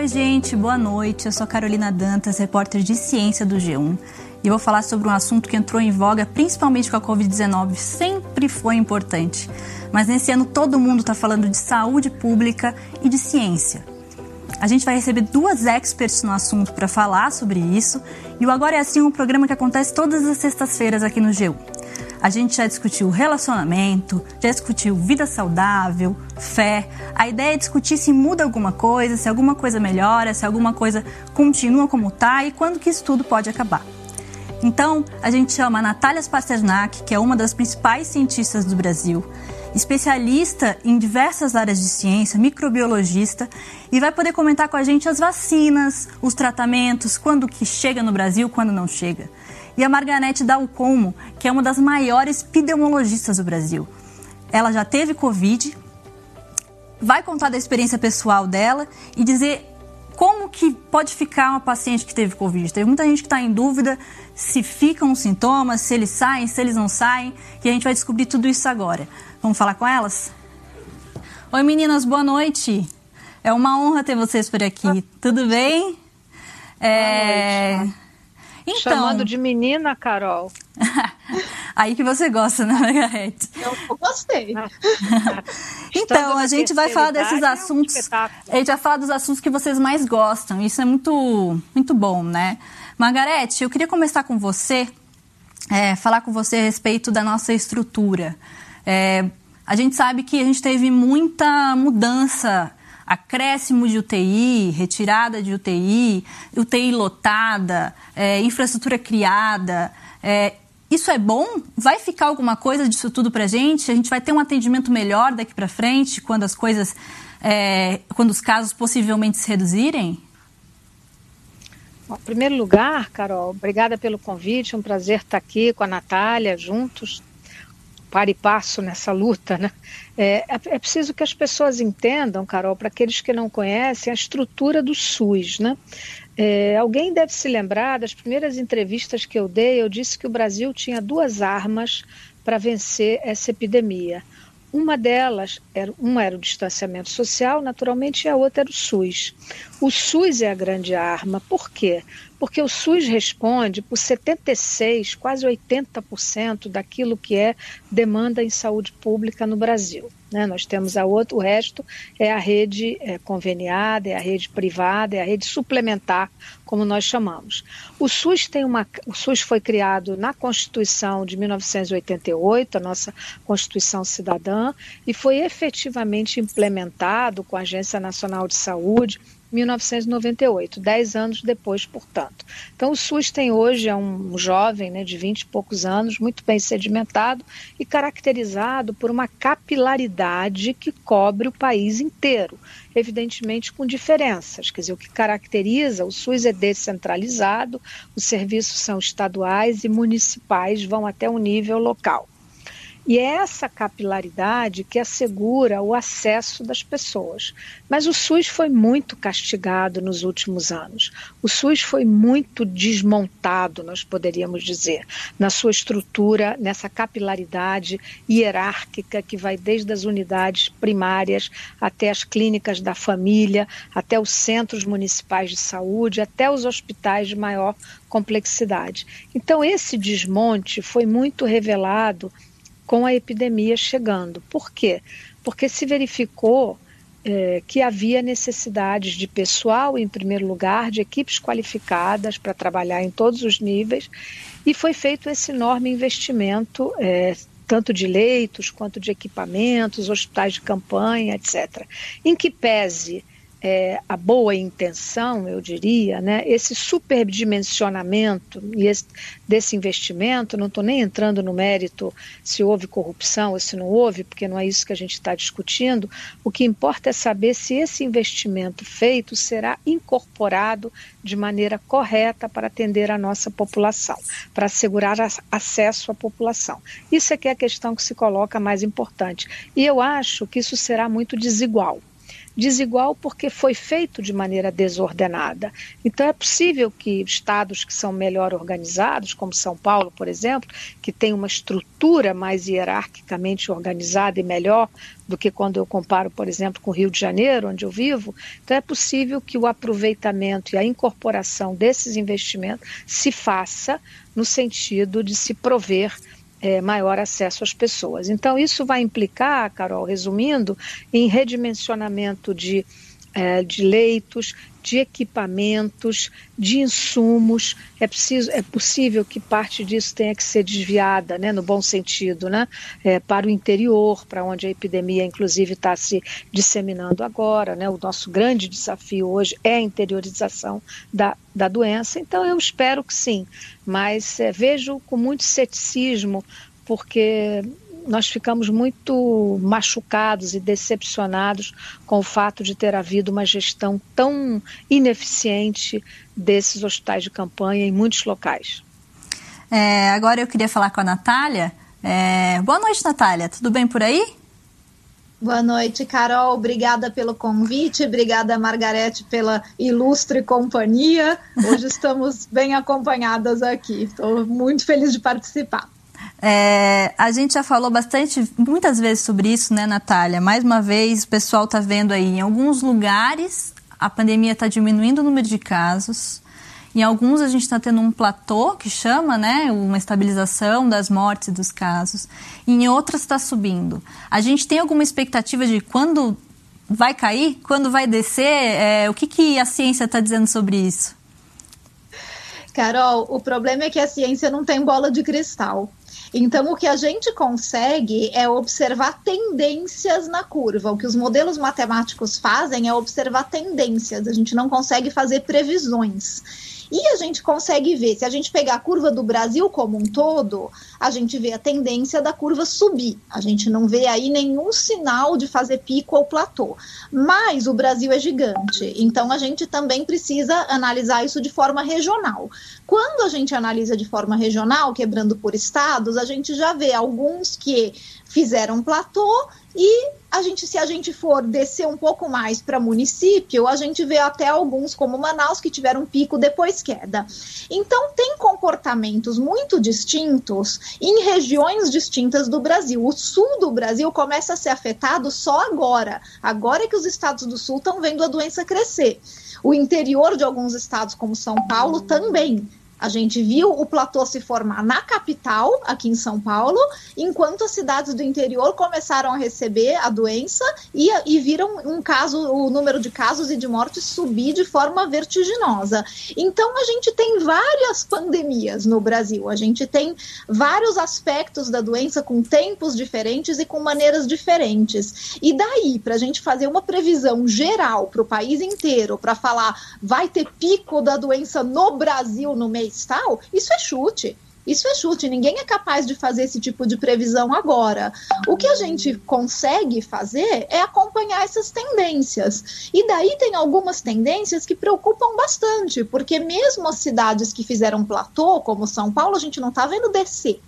Oi, gente, boa noite. Eu sou Carolina Dantas, repórter de ciência do G1. E vou falar sobre um assunto que entrou em voga principalmente com a Covid-19. Sempre foi importante. Mas nesse ano todo mundo está falando de saúde pública e de ciência. A gente vai receber duas experts no assunto para falar sobre isso. E o Agora é Assim é um programa que acontece todas as sextas-feiras aqui no G1. A gente já discutiu relacionamento, já discutiu vida saudável, fé. A ideia é discutir se muda alguma coisa, se alguma coisa melhora, se alguma coisa continua como está e quando que isso tudo pode acabar. Então, a gente chama a Natália Pasternak, que é uma das principais cientistas do Brasil, especialista em diversas áreas de ciência, microbiologista, e vai poder comentar com a gente as vacinas, os tratamentos, quando que chega no Brasil, quando não chega e a Margarete Dalcomo, que é uma das maiores epidemiologistas do Brasil. Ela já teve Covid, vai contar da experiência pessoal dela e dizer como que pode ficar uma paciente que teve Covid. Teve muita gente que está em dúvida se ficam os sintomas, se eles saem, se eles não saem, e a gente vai descobrir tudo isso agora. Vamos falar com elas? Oi meninas, boa noite. É uma honra ter vocês por aqui. Tudo bem? É... Então, Chamando de menina, Carol. Aí que você gosta, né, Margarete? Eu gostei. então, a gente vai falar desses assuntos. É um a gente vai falar dos assuntos que vocês mais gostam. Isso é muito, muito bom, né? Margarete, eu queria começar com você, é, falar com você a respeito da nossa estrutura. É, a gente sabe que a gente teve muita mudança acréscimo de UTI, retirada de UTI, UTI lotada, é, infraestrutura criada. É, isso é bom? Vai ficar alguma coisa disso tudo para a gente? A gente vai ter um atendimento melhor daqui para frente, quando as coisas, é, quando os casos possivelmente se reduzirem? Bom, em primeiro lugar, Carol, obrigada pelo convite, é um prazer estar aqui com a Natália, juntos, para e passo nessa luta, né? É, é, é preciso que as pessoas entendam, Carol, para aqueles que não conhecem, a estrutura do SUS, né? É, alguém deve se lembrar das primeiras entrevistas que eu dei, eu disse que o Brasil tinha duas armas para vencer essa epidemia. Uma delas, era, uma era o distanciamento social, naturalmente, e a outra era o SUS. O SUS é a grande arma. Por quê? Porque o SUS responde por 76, quase 80% daquilo que é demanda em saúde pública no Brasil. Né? Nós temos a outra, o resto é a rede é, conveniada, é a rede privada, é a rede suplementar, como nós chamamos. O SUS tem uma, o SUS foi criado na Constituição de 1988, a nossa Constituição Cidadã, e foi efetivamente implementado com a Agência Nacional de Saúde 1998, dez anos depois, portanto. Então, o SUS tem hoje é um jovem né, de 20 e poucos anos, muito bem sedimentado e caracterizado por uma capilaridade que cobre o país inteiro, evidentemente com diferenças. Quer dizer, o que caracteriza o SUS é descentralizado, os serviços são estaduais e municipais, vão até o nível local. E é essa capilaridade que assegura o acesso das pessoas. Mas o SUS foi muito castigado nos últimos anos. O SUS foi muito desmontado, nós poderíamos dizer, na sua estrutura, nessa capilaridade hierárquica que vai desde as unidades primárias até as clínicas da família, até os centros municipais de saúde, até os hospitais de maior complexidade. Então, esse desmonte foi muito revelado com a epidemia chegando. Por quê? Porque se verificou é, que havia necessidades de pessoal, em primeiro lugar, de equipes qualificadas para trabalhar em todos os níveis, e foi feito esse enorme investimento, é, tanto de leitos quanto de equipamentos, hospitais de campanha, etc. Em que pese é, a boa intenção, eu diria, né, esse superdimensionamento e esse, desse investimento, não estou nem entrando no mérito se houve corrupção ou se não houve, porque não é isso que a gente está discutindo, o que importa é saber se esse investimento feito será incorporado de maneira correta para atender a nossa população, para assegurar acesso à população. Isso é que é a questão que se coloca mais importante. E eu acho que isso será muito desigual desigual porque foi feito de maneira desordenada. Então é possível que estados que são melhor organizados, como São Paulo, por exemplo, que tem uma estrutura mais hierarquicamente organizada e melhor do que quando eu comparo, por exemplo, com o Rio de Janeiro, onde eu vivo, então é possível que o aproveitamento e a incorporação desses investimentos se faça no sentido de se prover é, maior acesso às pessoas. Então, isso vai implicar, Carol, resumindo, em redimensionamento de, é, de leitos, de equipamentos, de insumos. É, preciso, é possível que parte disso tenha que ser desviada, né, no bom sentido, né, é, para o interior, para onde a epidemia, inclusive, está se disseminando agora. Né, o nosso grande desafio hoje é a interiorização da, da doença. Então, eu espero que sim, mas é, vejo com muito ceticismo, porque nós ficamos muito machucados e decepcionados com o fato de ter havido uma gestão tão ineficiente desses hospitais de campanha em muitos locais. É, agora eu queria falar com a Natália. É, boa noite, Natália. Tudo bem por aí? Boa noite, Carol. Obrigada pelo convite. Obrigada, Margarete, pela ilustre companhia. Hoje estamos bem acompanhadas aqui. Estou muito feliz de participar. É, a gente já falou bastante, muitas vezes sobre isso, né, Natália? Mais uma vez, o pessoal está vendo aí, em alguns lugares a pandemia está diminuindo o número de casos. Em alguns a gente está tendo um platô que chama, né, uma estabilização das mortes e dos casos. Em outras está subindo. A gente tem alguma expectativa de quando vai cair, quando vai descer? É, o que, que a ciência está dizendo sobre isso? Carol, o problema é que a ciência não tem bola de cristal. Então, o que a gente consegue é observar tendências na curva. O que os modelos matemáticos fazem é observar tendências, a gente não consegue fazer previsões. E a gente consegue ver, se a gente pegar a curva do Brasil como um todo, a gente vê a tendência da curva subir. A gente não vê aí nenhum sinal de fazer pico ou platô. Mas o Brasil é gigante, então a gente também precisa analisar isso de forma regional. Quando a gente analisa de forma regional, quebrando por estados, a gente já vê alguns que fizeram platô e a gente, se a gente for descer um pouco mais para município, a gente vê até alguns, como Manaus, que tiveram pico depois queda. Então, tem comportamentos muito distintos em regiões distintas do Brasil. O sul do Brasil começa a ser afetado só agora. Agora é que os estados do sul estão vendo a doença crescer. O interior de alguns estados, como São Paulo, também. A gente viu o platô se formar na capital, aqui em São Paulo, enquanto as cidades do interior começaram a receber a doença e, e viram um caso, o número de casos e de mortes subir de forma vertiginosa. Então a gente tem várias pandemias no Brasil, a gente tem vários aspectos da doença com tempos diferentes e com maneiras diferentes. E daí, para a gente fazer uma previsão geral para o país inteiro, para falar vai ter pico da doença no Brasil no mês tal, isso é chute. Isso é chute, ninguém é capaz de fazer esse tipo de previsão agora. O que a gente consegue fazer é acompanhar essas tendências. E daí tem algumas tendências que preocupam bastante, porque mesmo as cidades que fizeram platô, como São Paulo, a gente não está vendo descer.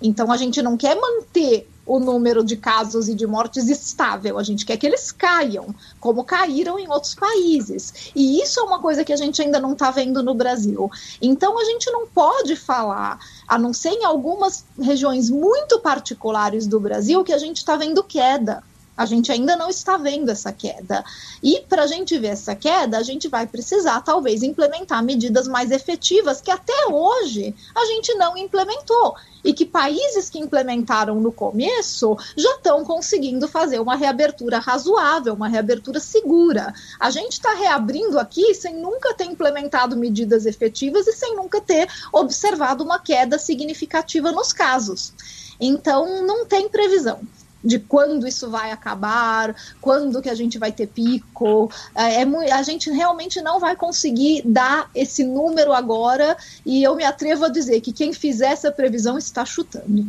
Então a gente não quer manter o número de casos e de mortes estável, a gente quer que eles caiam, como caíram em outros países. E isso é uma coisa que a gente ainda não está vendo no Brasil. Então a gente não pode falar, a não ser em algumas regiões muito particulares do Brasil, que a gente está vendo queda. A gente ainda não está vendo essa queda. E para a gente ver essa queda, a gente vai precisar, talvez, implementar medidas mais efetivas que até hoje a gente não implementou. E que países que implementaram no começo já estão conseguindo fazer uma reabertura razoável, uma reabertura segura. A gente está reabrindo aqui sem nunca ter implementado medidas efetivas e sem nunca ter observado uma queda significativa nos casos. Então, não tem previsão de quando isso vai acabar, quando que a gente vai ter pico. É, é, a gente realmente não vai conseguir dar esse número agora, e eu me atrevo a dizer que quem fizer essa previsão está chutando.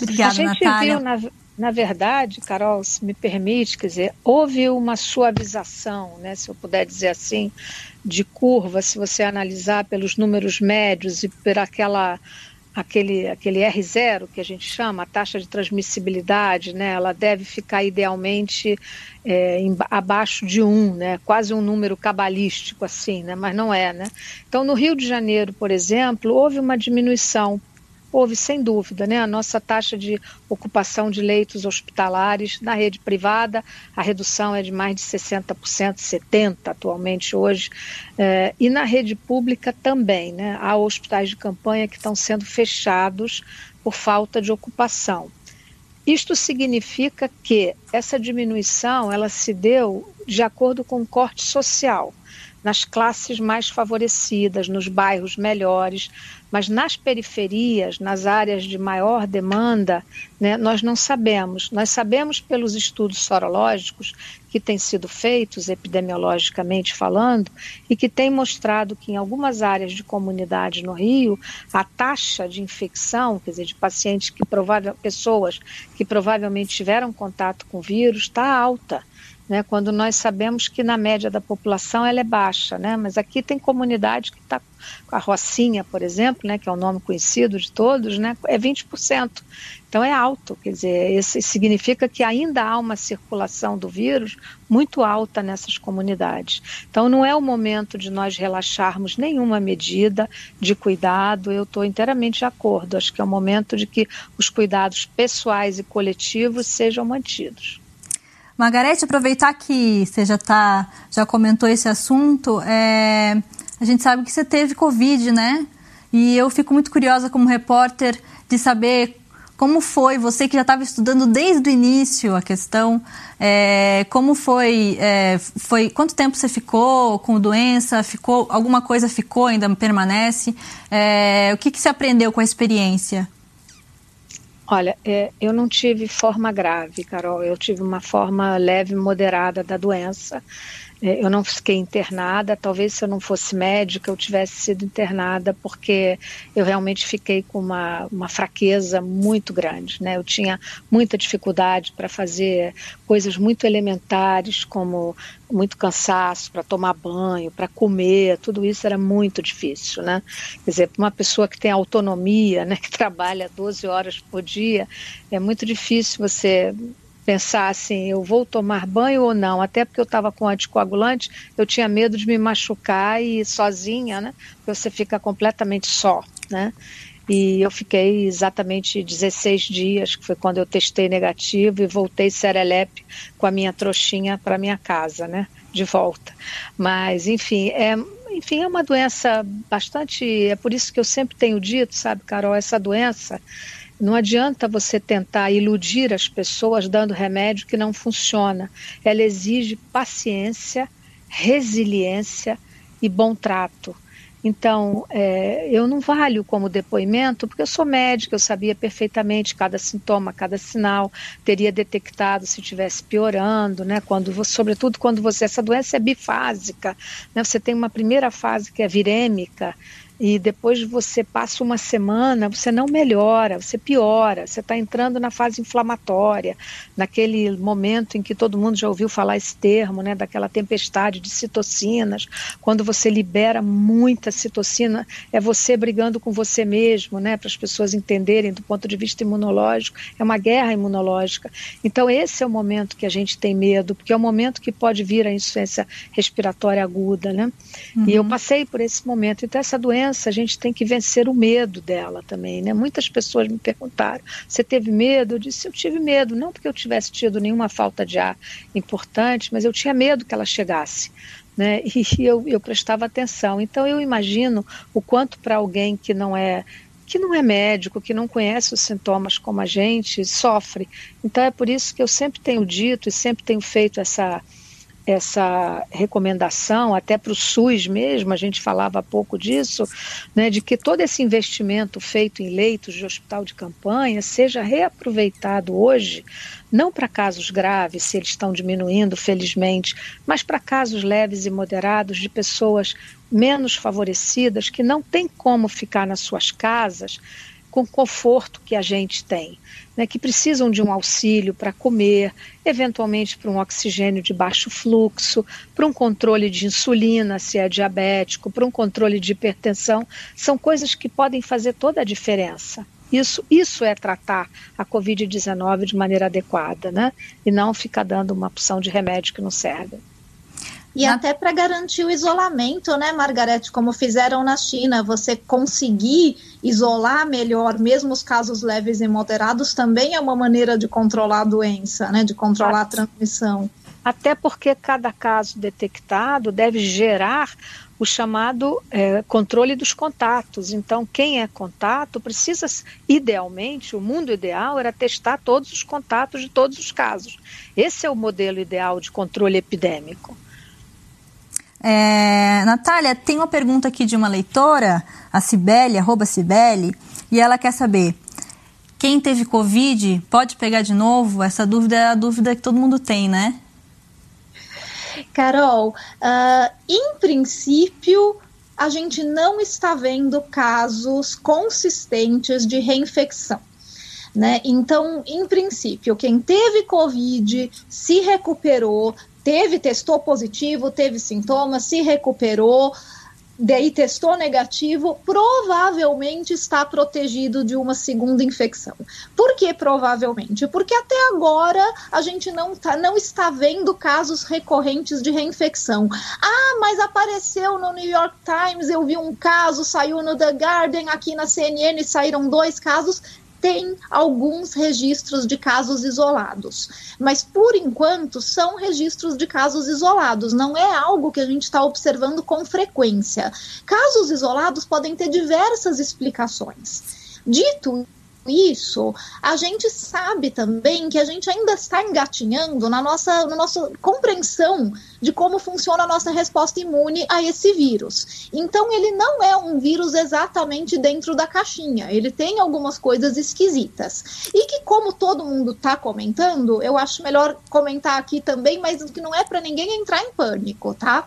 Obrigada, a gente Natália. viu, na, na verdade, Carol, se me permite, quer dizer, houve uma suavização, né, se eu puder dizer assim, de curva, se você analisar pelos números médios e por aquela aquele, aquele R0 que a gente chama, a taxa de transmissibilidade, né, ela deve ficar idealmente é, em, abaixo de 1, né, quase um número cabalístico assim, né, mas não é. Né? Então, no Rio de Janeiro, por exemplo, houve uma diminuição houve sem dúvida, né? A nossa taxa de ocupação de leitos hospitalares na rede privada, a redução é de mais de 60%, 70% atualmente hoje, é, e na rede pública também, né? Há hospitais de campanha que estão sendo fechados por falta de ocupação. Isto significa que essa diminuição ela se deu de acordo com o corte social nas classes mais favorecidas, nos bairros melhores, mas nas periferias, nas áreas de maior demanda, né, nós não sabemos. Nós sabemos pelos estudos sorológicos que têm sido feitos, epidemiologicamente falando, e que têm mostrado que em algumas áreas de comunidade no Rio, a taxa de infecção, quer dizer, de pacientes que provável, pessoas que provavelmente tiveram contato com vírus, está alta né, quando nós sabemos que na média da população ela é baixa, né, mas aqui tem comunidade que está a Rocinha, por exemplo, né, que é o nome conhecido de todos, né, é 20%. Então é alto, quer dizer, isso significa que ainda há uma circulação do vírus muito alta nessas comunidades. Então não é o momento de nós relaxarmos nenhuma medida de cuidado, eu estou inteiramente de acordo. Acho que é o momento de que os cuidados pessoais e coletivos sejam mantidos. Margarete, aproveitar que você já, tá, já comentou esse assunto, é, a gente sabe que você teve Covid, né? E eu fico muito curiosa como repórter de saber como foi, você que já estava estudando desde o início a questão, é, como foi, é, foi, quanto tempo você ficou com doença, ficou, alguma coisa ficou, ainda permanece, é, o que, que você aprendeu com a experiência? Olha, é, eu não tive forma grave, Carol. Eu tive uma forma leve, moderada da doença. É, eu não fiquei internada. Talvez se eu não fosse médica, eu tivesse sido internada, porque eu realmente fiquei com uma, uma fraqueza muito grande. Né? Eu tinha muita dificuldade para fazer coisas muito elementares, como muito cansaço para tomar banho, para comer, tudo isso era muito difícil, né? Quer dizer, para uma pessoa que tem autonomia, né, que trabalha 12 horas por dia, é muito difícil você pensar assim, eu vou tomar banho ou não, até porque eu estava com anticoagulante, eu tinha medo de me machucar e sozinha, né? Porque você fica completamente só, né? E eu fiquei exatamente 16 dias, que foi quando eu testei negativo e voltei serelepe com a minha trouxinha para minha casa, né? De volta. Mas, enfim, é, enfim, é uma doença bastante. É por isso que eu sempre tenho dito, sabe, Carol, essa doença não adianta você tentar iludir as pessoas dando remédio que não funciona. Ela exige paciência, resiliência e bom trato. Então, é, eu não valho como depoimento, porque eu sou médica, eu sabia perfeitamente cada sintoma, cada sinal, teria detectado se estivesse piorando, né? Quando, sobretudo quando você, essa doença é bifásica, né? Você tem uma primeira fase que é virêmica, e depois você passa uma semana, você não melhora, você piora, você está entrando na fase inflamatória, naquele momento em que todo mundo já ouviu falar esse termo, né, daquela tempestade de citocinas, quando você libera muita citocina, é você brigando com você mesmo, né, para as pessoas entenderem do ponto de vista imunológico, é uma guerra imunológica. Então esse é o momento que a gente tem medo, porque é o momento que pode vir a insuficiência respiratória aguda, né? Uhum. E eu uhum. passei por esse momento. Então essa doença doença, a gente tem que vencer o medo dela também, né? Muitas pessoas me perguntaram: você teve medo? Eu disse: eu tive medo, não porque eu tivesse tido nenhuma falta de ar importante, mas eu tinha medo que ela chegasse. Né? E eu, eu prestava atenção. Então eu imagino o quanto para alguém que não é que não é médico, que não conhece os sintomas como a gente, sofre. Então é por isso que eu sempre tenho dito e sempre tenho feito essa essa recomendação, até para o SUS mesmo, a gente falava há pouco disso, né, de que todo esse investimento feito em leitos de hospital de campanha seja reaproveitado hoje, não para casos graves, se eles estão diminuindo, felizmente, mas para casos leves e moderados de pessoas menos favorecidas que não têm como ficar nas suas casas com conforto que a gente tem, né, que precisam de um auxílio para comer, eventualmente para um oxigênio de baixo fluxo, para um controle de insulina, se é diabético, para um controle de hipertensão, são coisas que podem fazer toda a diferença. Isso, isso é tratar a Covid-19 de maneira adequada, né? E não ficar dando uma opção de remédio que não serve. E na... até para garantir o isolamento, né, Margarete, como fizeram na China, você conseguir isolar melhor, mesmo os casos leves e moderados, também é uma maneira de controlar a doença, né, de controlar a transmissão. Até porque cada caso detectado deve gerar o chamado é, controle dos contatos. Então, quem é contato precisa, idealmente, o mundo ideal era testar todos os contatos de todos os casos. Esse é o modelo ideal de controle epidêmico. É, Natália, tem uma pergunta aqui de uma leitora, a Cibele, arroba Cibele, e ela quer saber: quem teve Covid pode pegar de novo? Essa dúvida é a dúvida que todo mundo tem, né? Carol, uh, em princípio, a gente não está vendo casos consistentes de reinfecção. Né? Então, em princípio, quem teve Covid se recuperou, teve, testou positivo, teve sintomas, se recuperou, daí testou negativo, provavelmente está protegido de uma segunda infecção. Por que provavelmente? Porque até agora a gente não, tá, não está vendo casos recorrentes de reinfecção. Ah, mas apareceu no New York Times, eu vi um caso, saiu no The Guardian, aqui na CNN saíram dois casos tem alguns registros de casos isolados, mas por enquanto são registros de casos isolados, não é algo que a gente está observando com frequência. Casos isolados podem ter diversas explicações. Dito isso, a gente sabe também que a gente ainda está engatinhando na nossa, na nossa compreensão de como funciona a nossa resposta imune a esse vírus. Então, ele não é um vírus exatamente dentro da caixinha, ele tem algumas coisas esquisitas. E que, como todo mundo está comentando, eu acho melhor comentar aqui também, mas que não é para ninguém entrar em pânico, tá?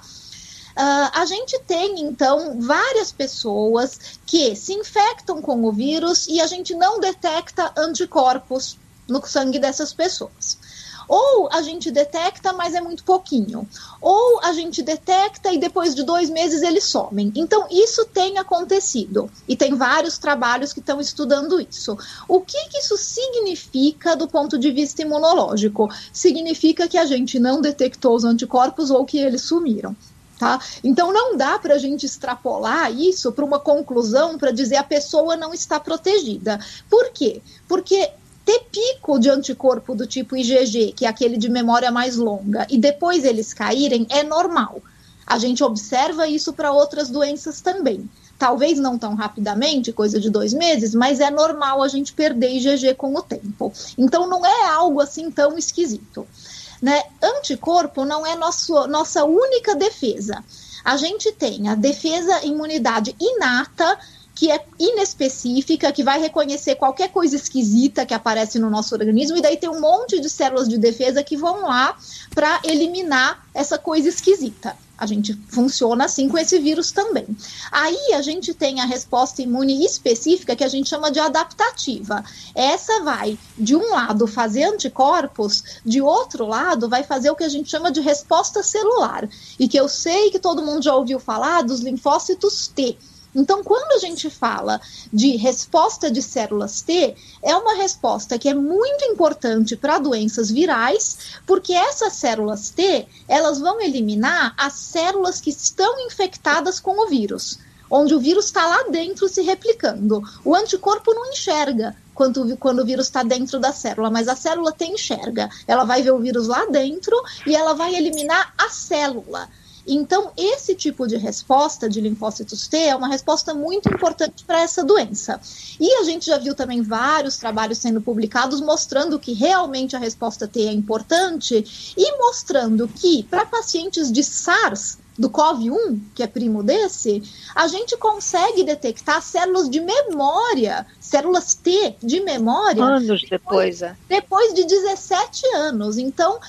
Uh, a gente tem, então, várias pessoas que se infectam com o vírus e a gente não detecta anticorpos no sangue dessas pessoas. Ou a gente detecta, mas é muito pouquinho. Ou a gente detecta e depois de dois meses eles somem. Então, isso tem acontecido. E tem vários trabalhos que estão estudando isso. O que, que isso significa do ponto de vista imunológico? Significa que a gente não detectou os anticorpos ou que eles sumiram. Tá? Então não dá para a gente extrapolar isso para uma conclusão para dizer a pessoa não está protegida. Por quê? Porque ter pico de anticorpo do tipo IgG, que é aquele de memória mais longa, e depois eles caírem, é normal. A gente observa isso para outras doenças também. Talvez não tão rapidamente, coisa de dois meses, mas é normal a gente perder IgG com o tempo. Então não é algo assim tão esquisito. Né? Anticorpo não é nosso, nossa única defesa. A gente tem a defesa imunidade inata, que é inespecífica, que vai reconhecer qualquer coisa esquisita que aparece no nosso organismo, e daí tem um monte de células de defesa que vão lá para eliminar essa coisa esquisita. A gente funciona assim com esse vírus também. Aí a gente tem a resposta imune específica que a gente chama de adaptativa. Essa vai, de um lado, fazer anticorpos, de outro lado, vai fazer o que a gente chama de resposta celular. E que eu sei que todo mundo já ouviu falar dos linfócitos T então, quando a gente fala de resposta de células T, é uma resposta que é muito importante para doenças virais, porque essas células T, elas vão eliminar as células que estão infectadas com o vírus, onde o vírus está lá dentro se replicando. O anticorpo não enxerga quando, quando o vírus está dentro da célula, mas a célula tem enxerga. Ela vai ver o vírus lá dentro e ela vai eliminar a célula. Então, esse tipo de resposta de linfócitos T é uma resposta muito importante para essa doença. E a gente já viu também vários trabalhos sendo publicados mostrando que realmente a resposta T é importante e mostrando que para pacientes de SARS, do COV1, que é primo desse, a gente consegue detectar células de memória, células T de memória. Anos depois, depois, é. depois de 17 anos. Então,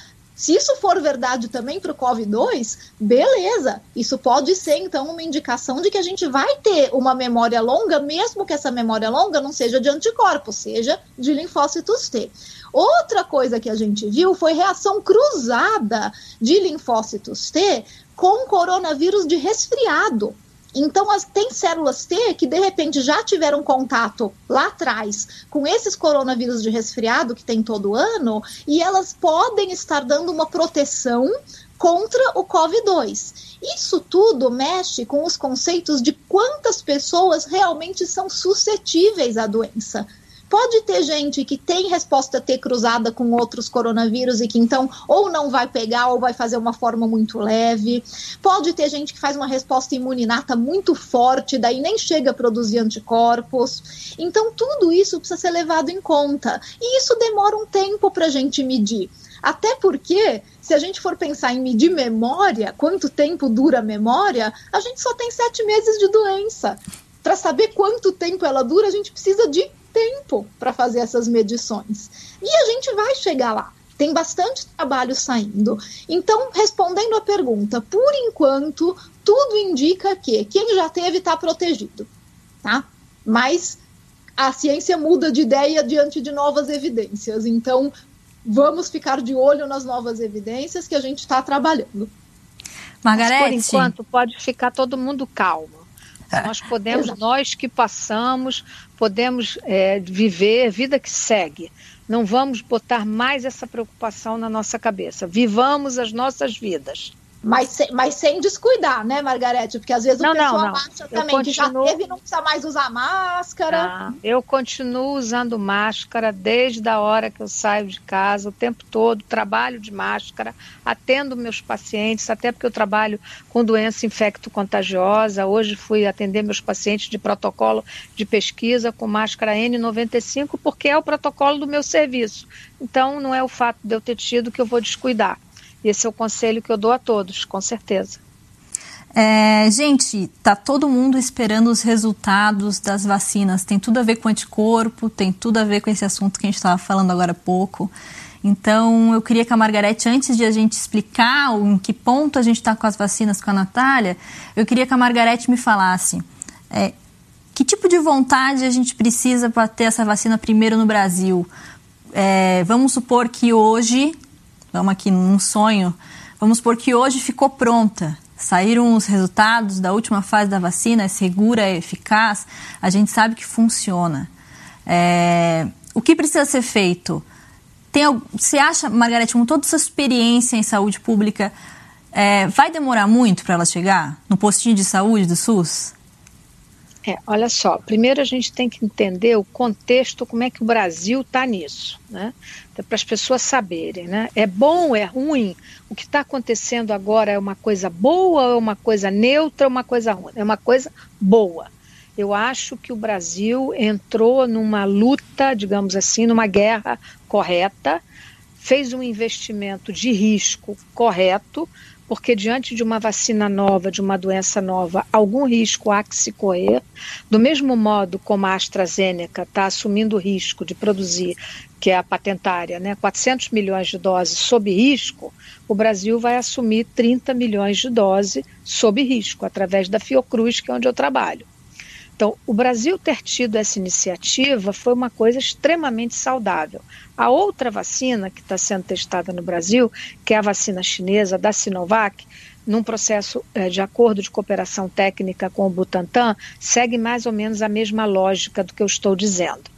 Se isso for verdade também para o COVID-2, beleza. Isso pode ser, então, uma indicação de que a gente vai ter uma memória longa, mesmo que essa memória longa não seja de anticorpos, seja de linfócitos T. Outra coisa que a gente viu foi reação cruzada de linfócitos T com coronavírus de resfriado. Então, as, tem células T que de repente já tiveram contato lá atrás com esses coronavírus de resfriado que tem todo ano e elas podem estar dando uma proteção contra o COVID-2. Isso tudo mexe com os conceitos de quantas pessoas realmente são suscetíveis à doença. Pode ter gente que tem resposta T cruzada com outros coronavírus e que então ou não vai pegar ou vai fazer uma forma muito leve. Pode ter gente que faz uma resposta imuninata muito forte, daí nem chega a produzir anticorpos. Então, tudo isso precisa ser levado em conta. E isso demora um tempo para a gente medir. Até porque, se a gente for pensar em medir memória, quanto tempo dura a memória, a gente só tem sete meses de doença. Para saber quanto tempo ela dura, a gente precisa de tempo para fazer essas medições. E a gente vai chegar lá. Tem bastante trabalho saindo. Então, respondendo a pergunta, por enquanto, tudo indica que quem já teve está protegido, tá? Mas a ciência muda de ideia diante de novas evidências. Então, vamos ficar de olho nas novas evidências que a gente está trabalhando. Margarete. Mas por enquanto, pode ficar todo mundo calmo. Nós podemos, nós que passamos, podemos é, viver vida que segue. Não vamos botar mais essa preocupação na nossa cabeça. Vivamos as nossas vidas. Mas, mas sem descuidar, né, Margarete? Porque às vezes não, o pessoal não, não. acha também continuo... que já teve e não precisa mais usar máscara. Ah, eu continuo usando máscara desde a hora que eu saio de casa, o tempo todo, trabalho de máscara, atendo meus pacientes, até porque eu trabalho com doença infecto-contagiosa. Hoje fui atender meus pacientes de protocolo de pesquisa com máscara N95, porque é o protocolo do meu serviço. Então, não é o fato de eu ter tido que eu vou descuidar. Esse é o conselho que eu dou a todos, com certeza. É, gente, tá todo mundo esperando os resultados das vacinas. Tem tudo a ver com anticorpo, tem tudo a ver com esse assunto que a gente estava falando agora há pouco. Então, eu queria que a Margarete, antes de a gente explicar em que ponto a gente está com as vacinas com a Natália, eu queria que a Margarete me falasse é, que tipo de vontade a gente precisa para ter essa vacina primeiro no Brasil. É, vamos supor que hoje vamos aqui num sonho, vamos supor que hoje ficou pronta. Saíram os resultados da última fase da vacina, é segura, é eficaz, a gente sabe que funciona. É, o que precisa ser feito? Tem, você acha, Margarete, com toda essa experiência em saúde pública, é, vai demorar muito para ela chegar no postinho de saúde do SUS? É, olha só, primeiro a gente tem que entender o contexto, como é que o Brasil está nisso, né? Para as pessoas saberem, né? É bom, é ruim? O que está acontecendo agora é uma coisa boa, é uma coisa neutra, é uma coisa ruim? É uma coisa boa. Eu acho que o Brasil entrou numa luta, digamos assim, numa guerra correta, fez um investimento de risco correto, porque diante de uma vacina nova, de uma doença nova, algum risco há que se correr. Do mesmo modo como a AstraZeneca está assumindo o risco de produzir, que é a patentária, né, 400 milhões de doses sob risco, o Brasil vai assumir 30 milhões de doses sob risco, através da Fiocruz, que é onde eu trabalho. Então, o Brasil ter tido essa iniciativa foi uma coisa extremamente saudável. A outra vacina que está sendo testada no Brasil, que é a vacina chinesa da Sinovac, num processo é, de acordo de cooperação técnica com o Butantan, segue mais ou menos a mesma lógica do que eu estou dizendo.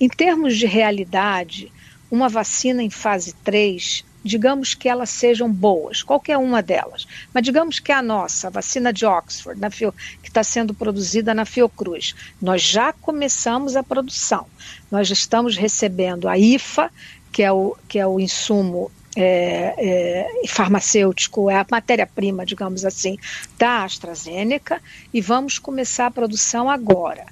Em termos de realidade, uma vacina em fase 3 digamos que elas sejam boas, qualquer uma delas, mas digamos que a nossa, a vacina de Oxford, Fio, que está sendo produzida na Fiocruz, nós já começamos a produção, nós estamos recebendo a IFA, que é o, que é o insumo é, é, farmacêutico, é a matéria-prima, digamos assim, da AstraZeneca, e vamos começar a produção agora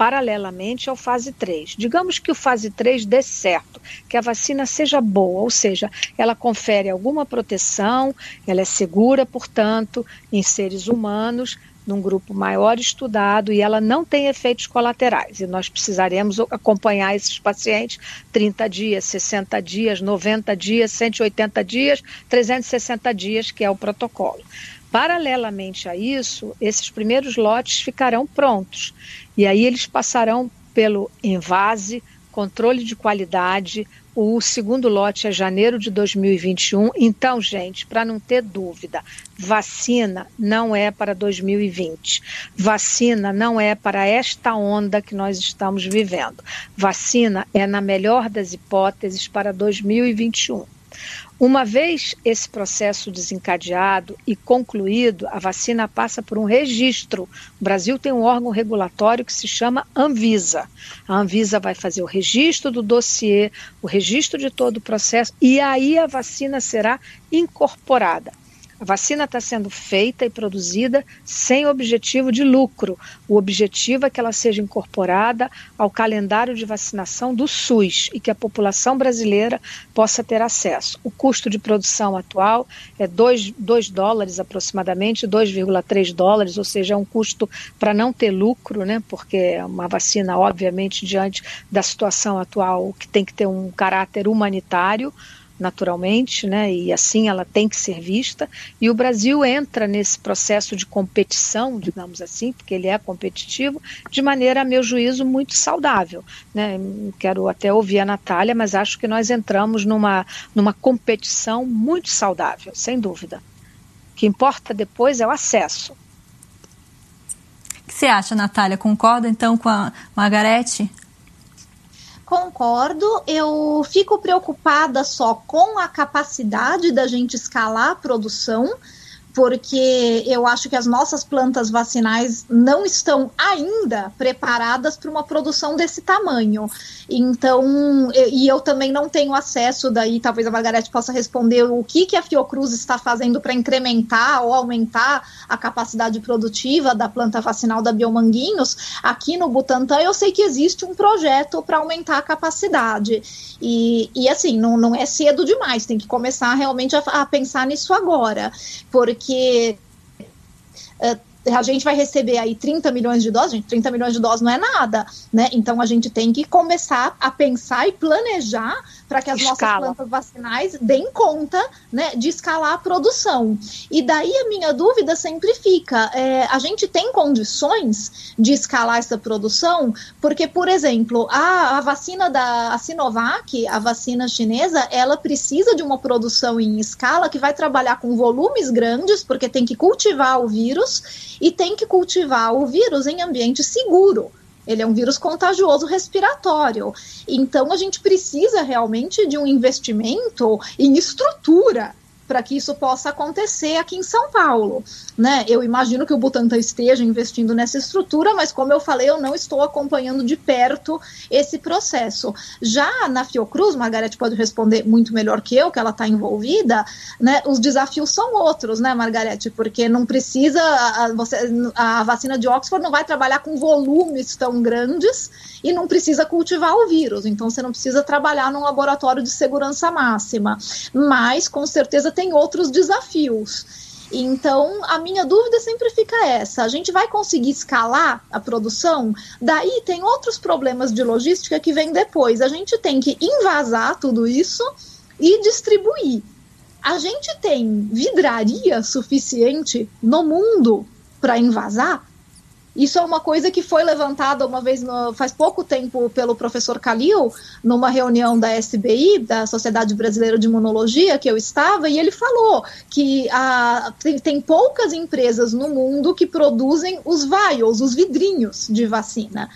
paralelamente ao fase 3. Digamos que o fase 3 dê certo, que a vacina seja boa, ou seja, ela confere alguma proteção, ela é segura, portanto, em seres humanos, num grupo maior estudado e ela não tem efeitos colaterais. E nós precisaremos acompanhar esses pacientes 30 dias, 60 dias, 90 dias, 180 dias, 360 dias, que é o protocolo. Paralelamente a isso, esses primeiros lotes ficarão prontos. E aí eles passarão pelo envase, controle de qualidade, o segundo lote é janeiro de 2021. Então, gente, para não ter dúvida, vacina não é para 2020. Vacina não é para esta onda que nós estamos vivendo. Vacina é, na melhor das hipóteses, para 2021. Uma vez esse processo desencadeado e concluído, a vacina passa por um registro. O Brasil tem um órgão regulatório que se chama Anvisa. A Anvisa vai fazer o registro do dossiê, o registro de todo o processo, e aí a vacina será incorporada. A vacina está sendo feita e produzida sem objetivo de lucro. O objetivo é que ela seja incorporada ao calendário de vacinação do SUS e que a população brasileira possa ter acesso. O custo de produção atual é 2, 2 dólares aproximadamente, 2,3 dólares, ou seja, é um custo para não ter lucro, né? porque é uma vacina, obviamente, diante da situação atual, que tem que ter um caráter humanitário naturalmente, né? E assim ela tem que ser vista. E o Brasil entra nesse processo de competição, digamos assim, porque ele é competitivo, de maneira, a meu juízo, muito saudável. Né? Quero até ouvir a Natália, mas acho que nós entramos numa, numa competição muito saudável, sem dúvida. O que importa depois é o acesso. O que você acha, Natália? Concorda então com a Margarete? Concordo, eu fico preocupada só com a capacidade da gente escalar a produção porque eu acho que as nossas plantas vacinais não estão ainda preparadas para uma produção desse tamanho. Então, e eu também não tenho acesso, daí talvez a Margarete possa responder o que, que a Fiocruz está fazendo para incrementar ou aumentar a capacidade produtiva da planta vacinal da Biomanguinhos. Aqui no Butantan, eu sei que existe um projeto para aumentar a capacidade. E, e assim, não, não é cedo demais, tem que começar realmente a, a pensar nisso agora. Porque porque uh, a gente vai receber aí 30 milhões de doses, gente, 30 milhões de doses não é nada, né? Então a gente tem que começar a pensar e planejar para que as Escala. nossas plantas vacinais deem conta né, de escalar a produção. E daí a minha dúvida sempre fica: é, a gente tem condições de escalar essa produção? Porque, por exemplo, a, a vacina da a Sinovac, a vacina chinesa, ela precisa de uma produção em escala que vai trabalhar com volumes grandes, porque tem que cultivar o vírus e tem que cultivar o vírus em ambiente seguro. Ele é um vírus contagioso respiratório. Então, a gente precisa realmente de um investimento em estrutura para que isso possa acontecer aqui em São Paulo. Né? Eu imagino que o Butantan esteja investindo nessa estrutura, mas como eu falei, eu não estou acompanhando de perto esse processo. Já na Fiocruz, Margarete pode responder muito melhor que eu, que ela está envolvida, né? os desafios são outros, né, Margarete? Porque não precisa, a, você, a vacina de Oxford não vai trabalhar com volumes tão grandes e não precisa cultivar o vírus, então você não precisa trabalhar num laboratório de segurança máxima. Mas, com certeza, tem outros desafios. Então, a minha dúvida sempre fica essa: a gente vai conseguir escalar a produção? Daí tem outros problemas de logística que vêm depois. A gente tem que invasar tudo isso e distribuir. A gente tem vidraria suficiente no mundo para invasar? Isso é uma coisa que foi levantada uma vez, no, faz pouco tempo, pelo professor Calil, numa reunião da SBI, da Sociedade Brasileira de Imunologia, que eu estava, e ele falou que a, tem, tem poucas empresas no mundo que produzem os vials, os vidrinhos de vacina.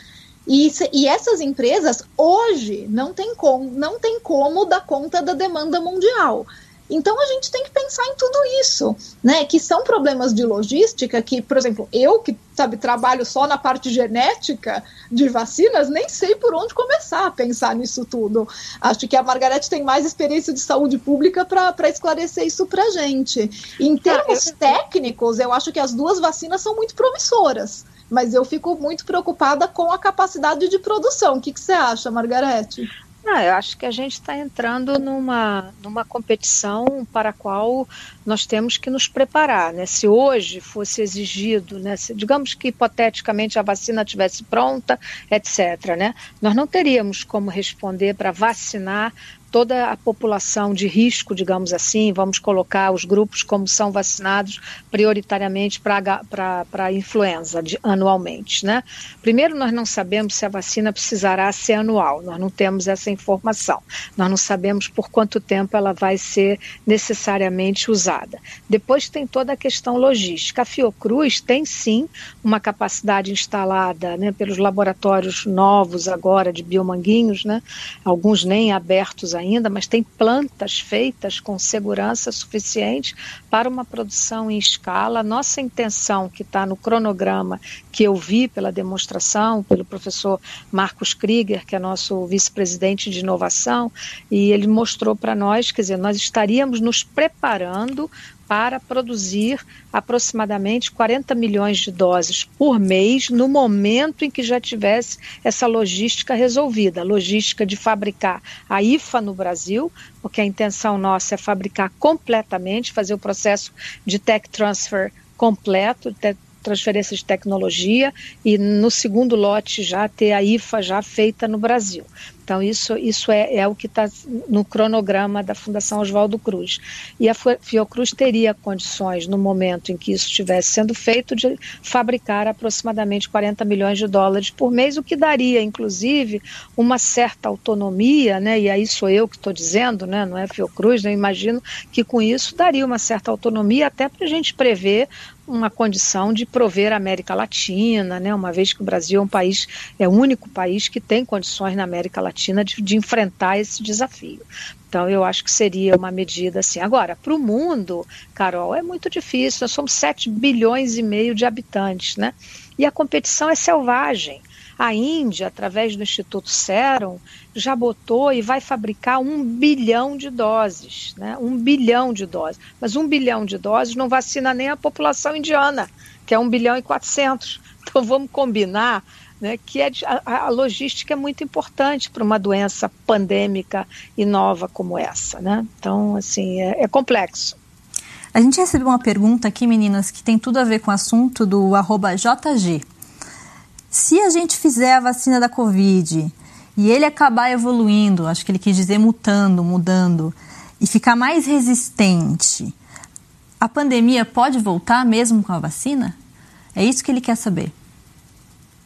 E, e, essas empresas hoje não tem, como, não tem como dar conta da demanda mundial. Então a gente tem que pensar em tudo isso, né? Que são problemas de logística que, por exemplo, eu que sabe trabalho só na parte genética de vacinas, nem sei por onde começar a pensar nisso tudo. Acho que a Margarete tem mais experiência de saúde pública para esclarecer isso para gente. Em termos técnicos, eu acho que as duas vacinas são muito promissoras mas eu fico muito preocupada com a capacidade de produção. O que, que você acha, Margarete? Ah, eu acho que a gente está entrando numa, numa competição para a qual nós temos que nos preparar. Né? Se hoje fosse exigido, né? Se, digamos que hipoteticamente a vacina estivesse pronta, etc., né? nós não teríamos como responder para vacinar toda a população de risco, digamos assim, vamos colocar os grupos como são vacinados prioritariamente para a influenza de, anualmente. Né? Primeiro, nós não sabemos se a vacina precisará ser anual, nós não temos essa informação, nós não sabemos por quanto tempo ela vai ser necessariamente usada. Depois tem toda a questão logística. A Fiocruz tem sim uma capacidade instalada né, pelos laboratórios novos agora de biomanguinhos, né, alguns nem abertos ainda ainda, mas tem plantas feitas com segurança suficiente para uma produção em escala. Nossa intenção, que está no cronograma que eu vi pela demonstração, pelo professor Marcos Krieger, que é nosso vice-presidente de inovação, e ele mostrou para nós, quer dizer, nós estaríamos nos preparando para produzir aproximadamente 40 milhões de doses por mês no momento em que já tivesse essa logística resolvida, logística de fabricar a IFA no Brasil, porque a intenção nossa é fabricar completamente, fazer o processo de tech transfer completo, transferência de tecnologia e no segundo lote já ter a IFA já feita no Brasil. Então, isso, isso é, é o que está no cronograma da Fundação Oswaldo Cruz. E a Fiocruz teria condições, no momento em que isso estivesse sendo feito, de fabricar aproximadamente 40 milhões de dólares por mês, o que daria, inclusive, uma certa autonomia, né? e aí sou eu que estou dizendo, né? não é Fiocruz, né? eu imagino que com isso daria uma certa autonomia até para a gente prever uma condição de prover a América Latina, né? uma vez que o Brasil é um país, é o único país que tem condições na América Latina de, de enfrentar esse desafio. Então, eu acho que seria uma medida assim. Agora, para o mundo, Carol, é muito difícil. Nós somos 7 bilhões e meio de habitantes, né? E a competição é selvagem. A Índia, através do Instituto Serum, já botou e vai fabricar um bilhão de doses, né? Um bilhão de doses. Mas um bilhão de doses não vacina nem a população indiana, que é um bilhão e quatrocentos. Então vamos combinar né, que é, a, a, logística é muito importante para uma doença pandêmica e nova como essa. Né? Então, assim, é, é complexo. A gente recebeu uma pergunta aqui, meninas, que tem tudo a ver com o assunto do JG. Se a gente fizer a vacina da Covid e ele acabar evoluindo, acho que ele quis dizer mutando, mudando, e ficar mais resistente, a pandemia pode voltar mesmo com a vacina? É isso que ele quer saber.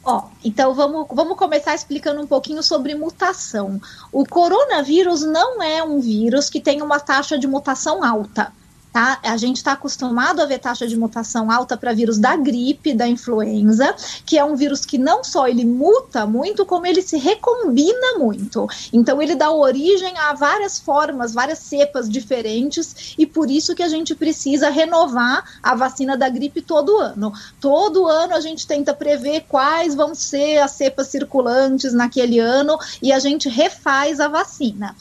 Ó, então vamos, vamos começar explicando um pouquinho sobre mutação. O coronavírus não é um vírus que tem uma taxa de mutação alta. Tá? A gente está acostumado a ver taxa de mutação alta para vírus da gripe, da influenza, que é um vírus que não só ele muta muito, como ele se recombina muito. Então ele dá origem a várias formas, várias cepas diferentes, e por isso que a gente precisa renovar a vacina da gripe todo ano. Todo ano a gente tenta prever quais vão ser as cepas circulantes naquele ano e a gente refaz a vacina.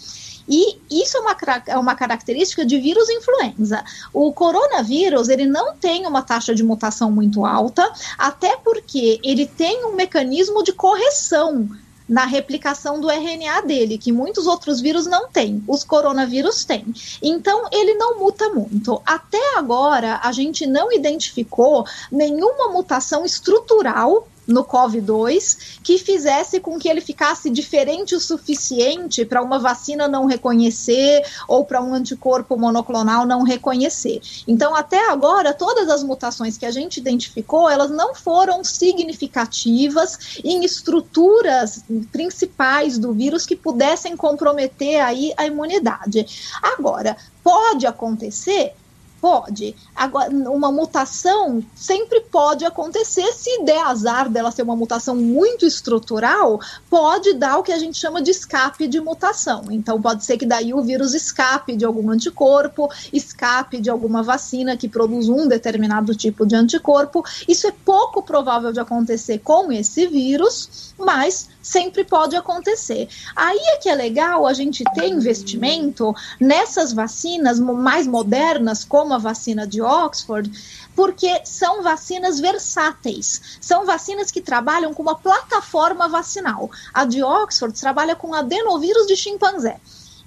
E isso é uma, é uma característica de vírus influenza. O coronavírus, ele não tem uma taxa de mutação muito alta, até porque ele tem um mecanismo de correção na replicação do RNA dele, que muitos outros vírus não têm, os coronavírus têm. Então, ele não muta muito. Até agora, a gente não identificou nenhuma mutação estrutural no COV-2 que fizesse com que ele ficasse diferente o suficiente para uma vacina não reconhecer ou para um anticorpo monoclonal não reconhecer. Então, até agora, todas as mutações que a gente identificou, elas não foram significativas em estruturas principais do vírus que pudessem comprometer aí a imunidade. Agora, pode acontecer Pode. Agora, uma mutação sempre pode acontecer. Se der azar dela ser uma mutação muito estrutural, pode dar o que a gente chama de escape de mutação. Então, pode ser que daí o vírus escape de algum anticorpo, escape de alguma vacina que produz um determinado tipo de anticorpo. Isso é pouco provável de acontecer com esse vírus, mas sempre pode acontecer. Aí é que é legal a gente ter investimento nessas vacinas mais modernas, como a vacina de Oxford, porque são vacinas versáteis. São vacinas que trabalham com uma plataforma vacinal. A de Oxford trabalha com adenovírus de chimpanzé.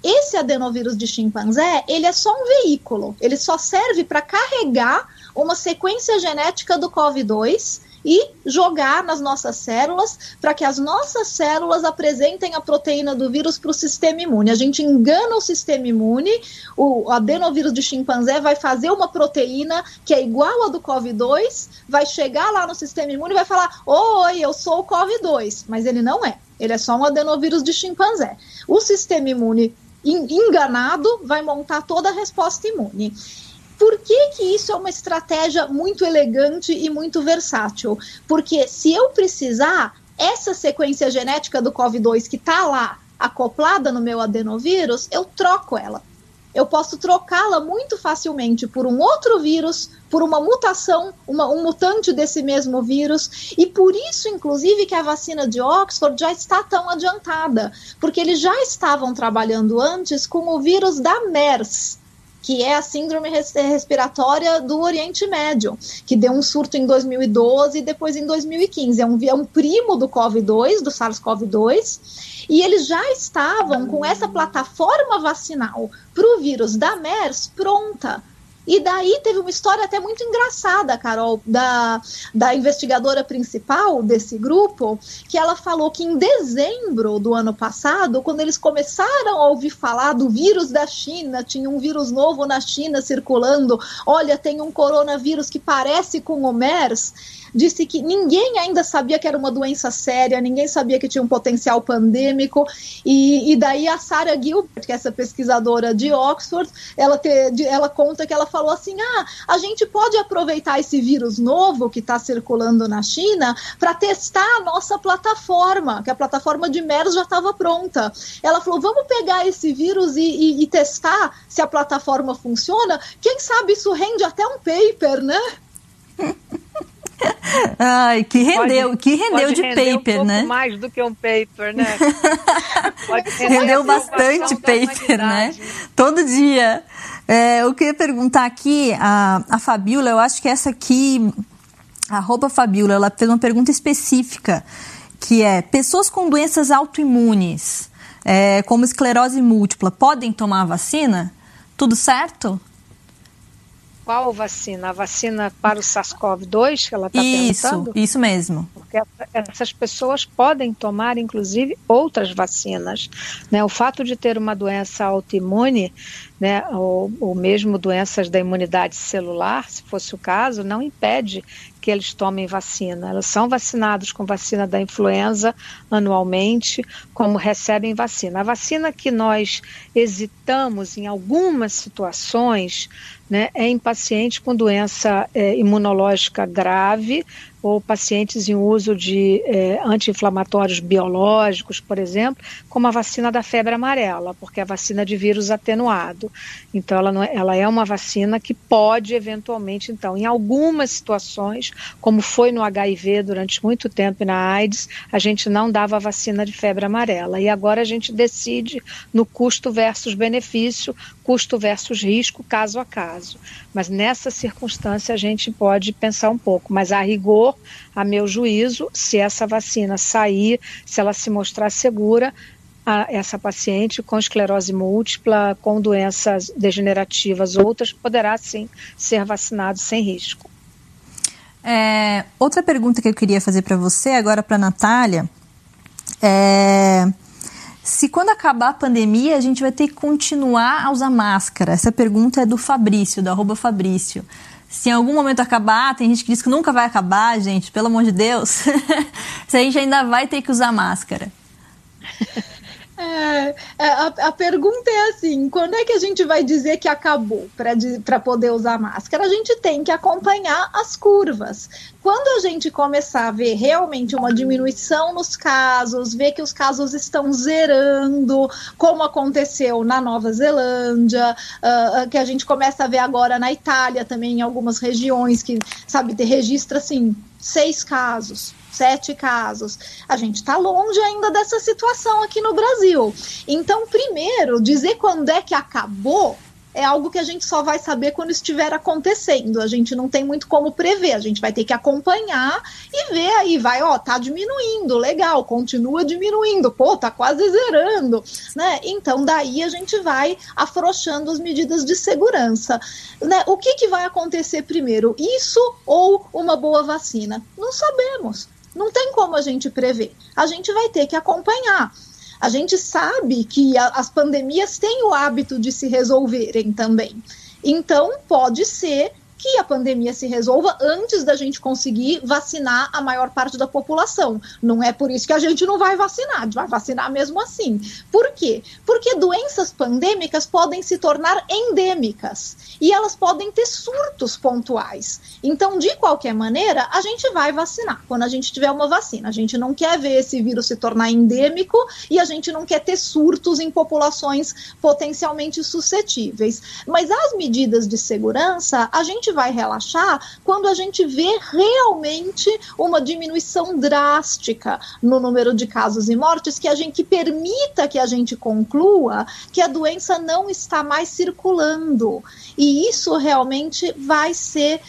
Esse adenovírus de chimpanzé, ele é só um veículo, ele só serve para carregar uma sequência genética do COV2 e jogar nas nossas células para que as nossas células apresentem a proteína do vírus para o sistema imune. A gente engana o sistema imune, o adenovírus de chimpanzé vai fazer uma proteína que é igual a do COVID-2, vai chegar lá no sistema imune e vai falar: Oi, eu sou o COVID-2, mas ele não é. Ele é só um adenovírus de chimpanzé. O sistema imune enganado vai montar toda a resposta imune. Por que, que isso é uma estratégia muito elegante e muito versátil? Porque se eu precisar, essa sequência genética do COV2 que está lá acoplada no meu adenovírus, eu troco ela. Eu posso trocá-la muito facilmente por um outro vírus, por uma mutação, uma, um mutante desse mesmo vírus, e por isso, inclusive, que a vacina de Oxford já está tão adiantada, porque eles já estavam trabalhando antes com o vírus da MERS, que é a síndrome respiratória do Oriente Médio, que deu um surto em 2012 e depois em 2015. É um, é um primo do COVID-2, do SARS-CoV-2, e eles já estavam com essa plataforma vacinal para o vírus da MERS pronta e daí teve uma história até muito engraçada, Carol, da, da investigadora principal desse grupo, que ela falou que em dezembro do ano passado, quando eles começaram a ouvir falar do vírus da China, tinha um vírus novo na China circulando, olha, tem um coronavírus que parece com o MERS, disse que ninguém ainda sabia que era uma doença séria, ninguém sabia que tinha um potencial pandêmico, e, e daí a Sarah Gilbert, que é essa pesquisadora de Oxford, ela, te, ela conta que ela falou assim, ah, a gente pode aproveitar esse vírus novo que está circulando na China para testar a nossa plataforma, que a plataforma de MERS já estava pronta. Ela falou, vamos pegar esse vírus e, e, e testar se a plataforma funciona, quem sabe isso rende até um paper, né? Ai, que rendeu, pode, que rendeu de paper, um né? mais do que um paper, né? rendeu bastante paper, né? Todo dia. É, eu queria perguntar aqui, a, a Fabiola, eu acho que essa aqui, arroba Fabiola, ela fez uma pergunta específica, que é, pessoas com doenças autoimunes, é, como esclerose múltipla, podem tomar a vacina? Tudo certo? Qual vacina? A vacina para o SARS-CoV-2 que ela está perguntando? Isso, isso mesmo. Porque essas pessoas podem tomar, inclusive, outras vacinas. Né? O fato de ter uma doença autoimune, né, ou, ou mesmo doenças da imunidade celular, se fosse o caso, não impede que eles tomem vacina. Elas são vacinados com vacina da influenza anualmente, como recebem vacina. A vacina que nós hesitamos em algumas situações né, é em pacientes com doença é, imunológica grave, ou pacientes em uso de é, anti-inflamatórios biológicos, por exemplo, como a vacina da febre amarela, porque é a vacina de vírus atenuado. Então, ela, é, ela é uma vacina que pode, eventualmente, então, em algumas situações, como foi no HIV durante muito tempo e na AIDS, a gente não dava a vacina de febre amarela. E agora a gente decide no custo versus benefício, custo versus risco, caso a caso. Mas nessa circunstância a gente pode pensar um pouco. Mas a rigor, a meu juízo, se essa vacina sair, se ela se mostrar segura, essa paciente com esclerose múltipla, com doenças degenerativas outras, poderá sim ser vacinado sem risco. É, outra pergunta que eu queria fazer para você, agora para a Natália, é se quando acabar a pandemia a gente vai ter que continuar a usar máscara? Essa pergunta é do Fabrício, da arroba Fabrício. Se em algum momento acabar, tem gente que diz que nunca vai acabar, gente, pelo amor de Deus. se a gente ainda vai ter que usar máscara. É, é, a, a, pergunta é assim: quando é que a gente vai dizer que acabou para poder usar máscara? A gente tem que acompanhar as curvas. Quando a gente começar a ver realmente uma diminuição nos casos, ver que os casos estão zerando, como aconteceu na Nova Zelândia, uh, que a gente começa a ver agora na Itália também, em algumas regiões que, sabe, registra assim, seis casos sete casos. A gente está longe ainda dessa situação aqui no Brasil. Então, primeiro, dizer quando é que acabou é algo que a gente só vai saber quando estiver acontecendo. A gente não tem muito como prever, a gente vai ter que acompanhar e ver aí, vai, ó, tá diminuindo, legal, continua diminuindo, pô, tá quase zerando, né? Então daí a gente vai afrouxando as medidas de segurança, né? O que que vai acontecer primeiro? Isso ou uma boa vacina? Não sabemos. Não tem como a gente prever. A gente vai ter que acompanhar. A gente sabe que a, as pandemias têm o hábito de se resolverem também. Então, pode ser que a pandemia se resolva antes da gente conseguir vacinar a maior parte da população. Não é por isso que a gente não vai vacinar, vai vacinar mesmo assim. Por quê? Porque doenças pandêmicas podem se tornar endêmicas e elas podem ter surtos pontuais. Então, de qualquer maneira, a gente vai vacinar quando a gente tiver uma vacina. A gente não quer ver esse vírus se tornar endêmico e a gente não quer ter surtos em populações potencialmente suscetíveis. Mas as medidas de segurança, a gente vai relaxar quando a gente vê realmente uma diminuição drástica no número de casos e mortes que a gente que permita que a gente conclua que a doença não está mais circulando. E isso realmente vai ser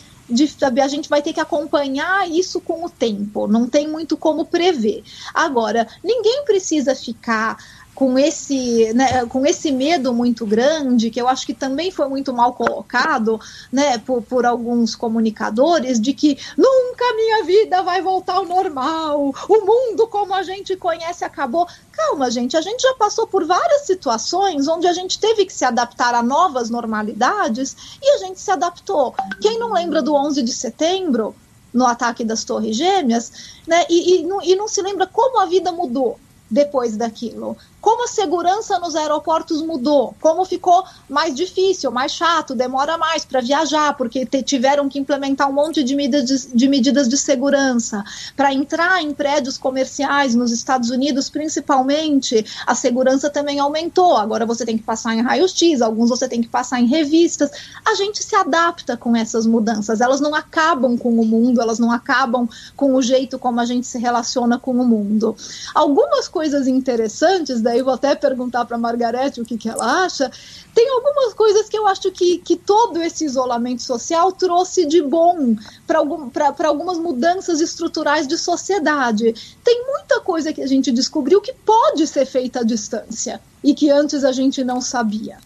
a gente vai ter que acompanhar isso com o tempo, não tem muito como prever. Agora, ninguém precisa ficar com esse, né, com esse medo muito grande, que eu acho que também foi muito mal colocado né, por, por alguns comunicadores, de que nunca minha vida vai voltar ao normal, o mundo como a gente conhece acabou. Calma, gente, a gente já passou por várias situações onde a gente teve que se adaptar a novas normalidades e a gente se adaptou. Quem não lembra do 11 de setembro, no ataque das Torres Gêmeas, né, e, e, e não se lembra como a vida mudou depois daquilo. Como a segurança nos aeroportos mudou, como ficou mais difícil, mais chato, demora mais para viajar, porque tiveram que implementar um monte de medidas de, de, medidas de segurança. Para entrar em prédios comerciais nos Estados Unidos, principalmente, a segurança também aumentou. Agora você tem que passar em raios-x, alguns você tem que passar em revistas. A gente se adapta com essas mudanças, elas não acabam com o mundo, elas não acabam com o jeito como a gente se relaciona com o mundo. Algumas coisas interessantes da daí vou até perguntar para a Margarete o que, que ela acha. Tem algumas coisas que eu acho que, que todo esse isolamento social trouxe de bom para algum, algumas mudanças estruturais de sociedade. Tem muita coisa que a gente descobriu que pode ser feita à distância e que antes a gente não sabia.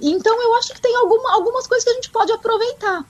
Então eu acho que tem alguma, algumas coisas que a gente pode aproveitar.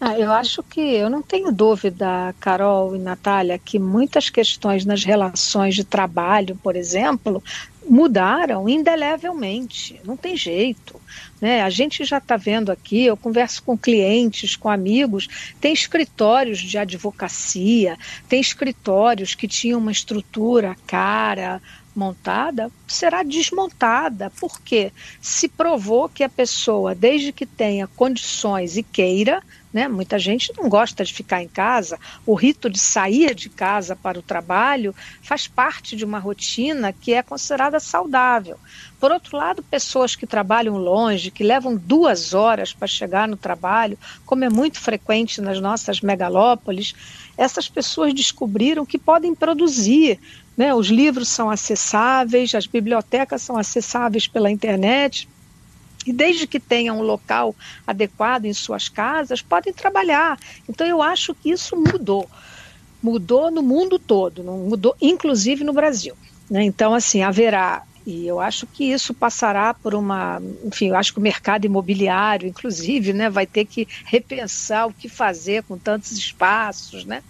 Ah, eu acho que eu não tenho dúvida, Carol e Natália, que muitas questões nas relações de trabalho, por exemplo, mudaram indelevelmente. Não tem jeito. Né? A gente já está vendo aqui, eu converso com clientes, com amigos, tem escritórios de advocacia, tem escritórios que tinham uma estrutura cara, montada será desmontada, porque se provou que a pessoa, desde que tenha condições e queira, né? Muita gente não gosta de ficar em casa. O rito de sair de casa para o trabalho faz parte de uma rotina que é considerada saudável. Por outro lado, pessoas que trabalham longe, que levam duas horas para chegar no trabalho, como é muito frequente nas nossas megalópolis, essas pessoas descobriram que podem produzir. Né? Os livros são acessáveis, as bibliotecas são acessáveis pela internet e desde que tenham um local adequado em suas casas, podem trabalhar. Então eu acho que isso mudou. Mudou no mundo todo, mudou inclusive no Brasil. Né? Então, assim, haverá e eu acho que isso passará por uma, enfim, eu acho que o mercado imobiliário, inclusive, né, vai ter que repensar o que fazer com tantos espaços, né?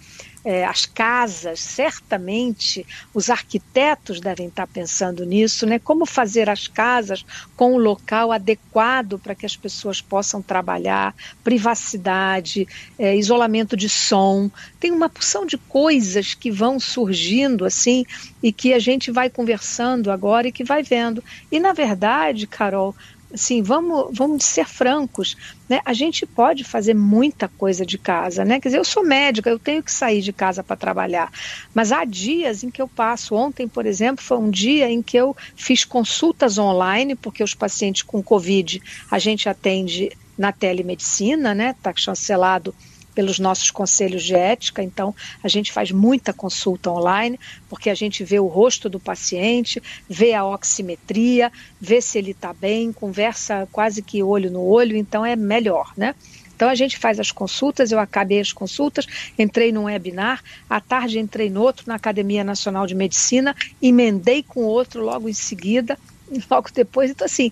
É, as casas, certamente os arquitetos devem estar pensando nisso, né? Como fazer as casas com um local adequado para que as pessoas possam trabalhar, privacidade, é, isolamento de som. Tem uma porção de coisas que vão surgindo assim e que a gente vai conversando agora e que vai vendo. E na verdade, Carol, assim, vamos, vamos ser francos, né? A gente pode fazer muita coisa de casa, né? Quer dizer, eu sou médica, eu tenho que sair de casa para trabalhar, mas há dias em que eu passo. Ontem, por exemplo, foi um dia em que eu fiz consultas online, porque os pacientes com Covid a gente atende na telemedicina, né? Está chancelado pelos nossos conselhos de ética, então a gente faz muita consulta online, porque a gente vê o rosto do paciente, vê a oximetria, vê se ele está bem, conversa quase que olho no olho, então é melhor, né? Então a gente faz as consultas, eu acabei as consultas, entrei num webinar, à tarde entrei no outro na Academia Nacional de Medicina, emendei com outro logo em seguida, logo depois. Então, assim,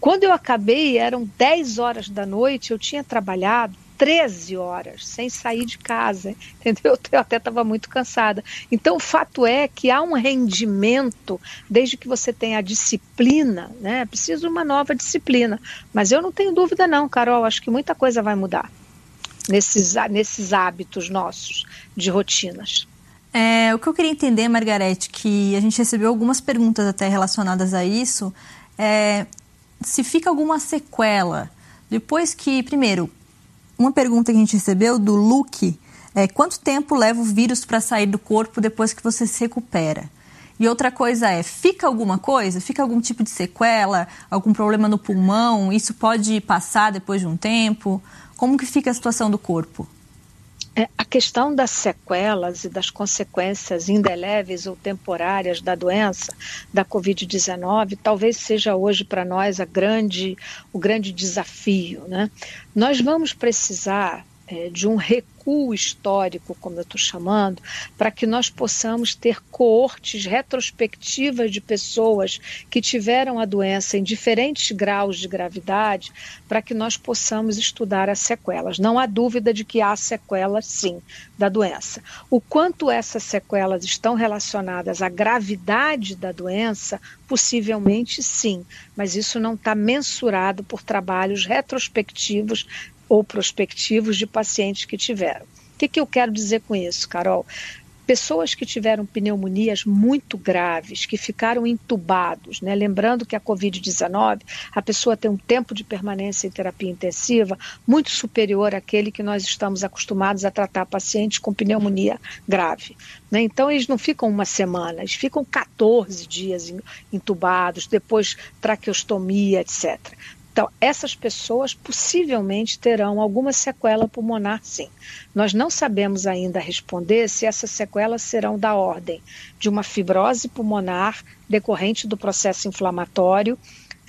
quando eu acabei, eram 10 horas da noite, eu tinha trabalhado 13 horas sem sair de casa, entendeu? Eu até estava muito cansada. Então, o fato é que há um rendimento, desde que você tenha a disciplina, né? Preciso uma nova disciplina. Mas eu não tenho dúvida, não, Carol, acho que muita coisa vai mudar nesses, nesses hábitos nossos de rotinas. É, o que eu queria entender, Margarete, que a gente recebeu algumas perguntas até relacionadas a isso, é se fica alguma sequela depois que, primeiro, uma pergunta que a gente recebeu do Luke é quanto tempo leva o vírus para sair do corpo depois que você se recupera? E outra coisa é, fica alguma coisa? Fica algum tipo de sequela? Algum problema no pulmão? Isso pode passar depois de um tempo? Como que fica a situação do corpo? É, a questão das sequelas e das consequências indeléveis ou temporárias da doença, da Covid-19, talvez seja hoje para nós a grande, o grande desafio. Né? Nós vamos precisar é, de um recuo histórico, como eu estou chamando, para que nós possamos ter coortes retrospectivas de pessoas que tiveram a doença em diferentes graus de gravidade, para que nós possamos estudar as sequelas. Não há dúvida de que há sequelas, sim, da doença. O quanto essas sequelas estão relacionadas à gravidade da doença, possivelmente sim, mas isso não está mensurado por trabalhos retrospectivos ou prospectivos de pacientes que tiveram. O que, que eu quero dizer com isso, Carol? Pessoas que tiveram pneumonias muito graves, que ficaram entubados, né? lembrando que a Covid-19, a pessoa tem um tempo de permanência em terapia intensiva muito superior àquele que nós estamos acostumados a tratar pacientes com pneumonia grave. Né? Então, eles não ficam uma semana, eles ficam 14 dias entubados, depois traqueostomia, etc. Então, essas pessoas possivelmente terão alguma sequela pulmonar, sim. Nós não sabemos ainda responder se essas sequelas serão da ordem de uma fibrose pulmonar decorrente do processo inflamatório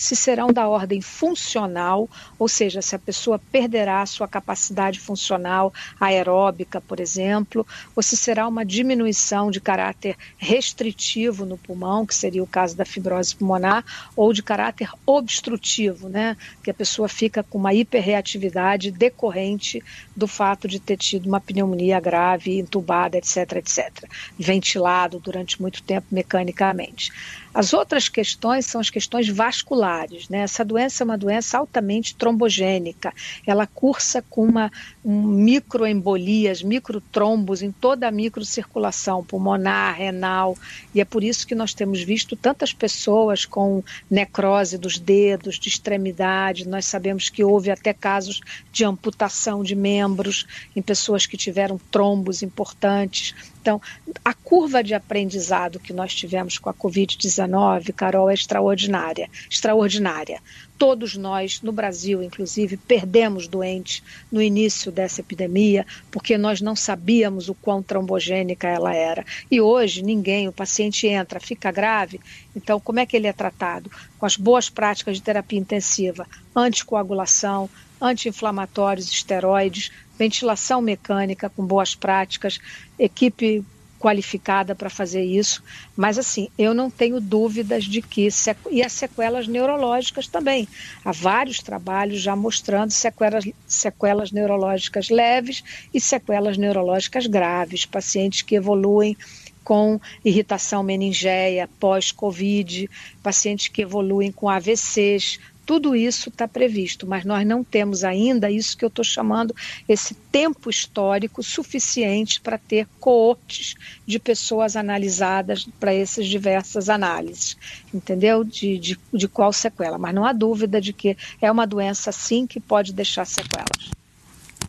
se serão da ordem funcional, ou seja, se a pessoa perderá a sua capacidade funcional aeróbica, por exemplo, ou se será uma diminuição de caráter restritivo no pulmão, que seria o caso da fibrose pulmonar, ou de caráter obstrutivo, né, que a pessoa fica com uma hiperreatividade decorrente do fato de ter tido uma pneumonia grave, entubada, etc, etc, ventilado durante muito tempo mecanicamente. As outras questões são as questões vasculares. Né? Essa doença é uma doença altamente trombogênica. Ela cursa com uma um microembolias, microtrombos em toda a microcirculação pulmonar, renal. E é por isso que nós temos visto tantas pessoas com necrose dos dedos, de extremidade. Nós sabemos que houve até casos de amputação de membros em pessoas que tiveram trombos importantes. Então, a curva de aprendizado que nós tivemos com a Covid-19, Carol, é extraordinária. Extraordinária. Todos nós, no Brasil, inclusive, perdemos doentes no início dessa epidemia, porque nós não sabíamos o quão trombogênica ela era. E hoje, ninguém, o paciente entra, fica grave, então como é que ele é tratado? Com as boas práticas de terapia intensiva, anticoagulação, anti-inflamatórios, esteroides, ventilação mecânica com boas práticas, equipe qualificada para fazer isso, mas assim, eu não tenho dúvidas de que e as sequelas neurológicas também. Há vários trabalhos já mostrando sequelas, sequelas neurológicas leves e sequelas neurológicas graves, pacientes que evoluem com irritação meningéia pós-Covid, pacientes que evoluem com AVCs, tudo isso está previsto, mas nós não temos ainda isso que eu estou chamando esse tempo histórico suficiente para ter coortes de pessoas analisadas para essas diversas análises, entendeu? De, de, de qual sequela. Mas não há dúvida de que é uma doença, sim, que pode deixar sequelas.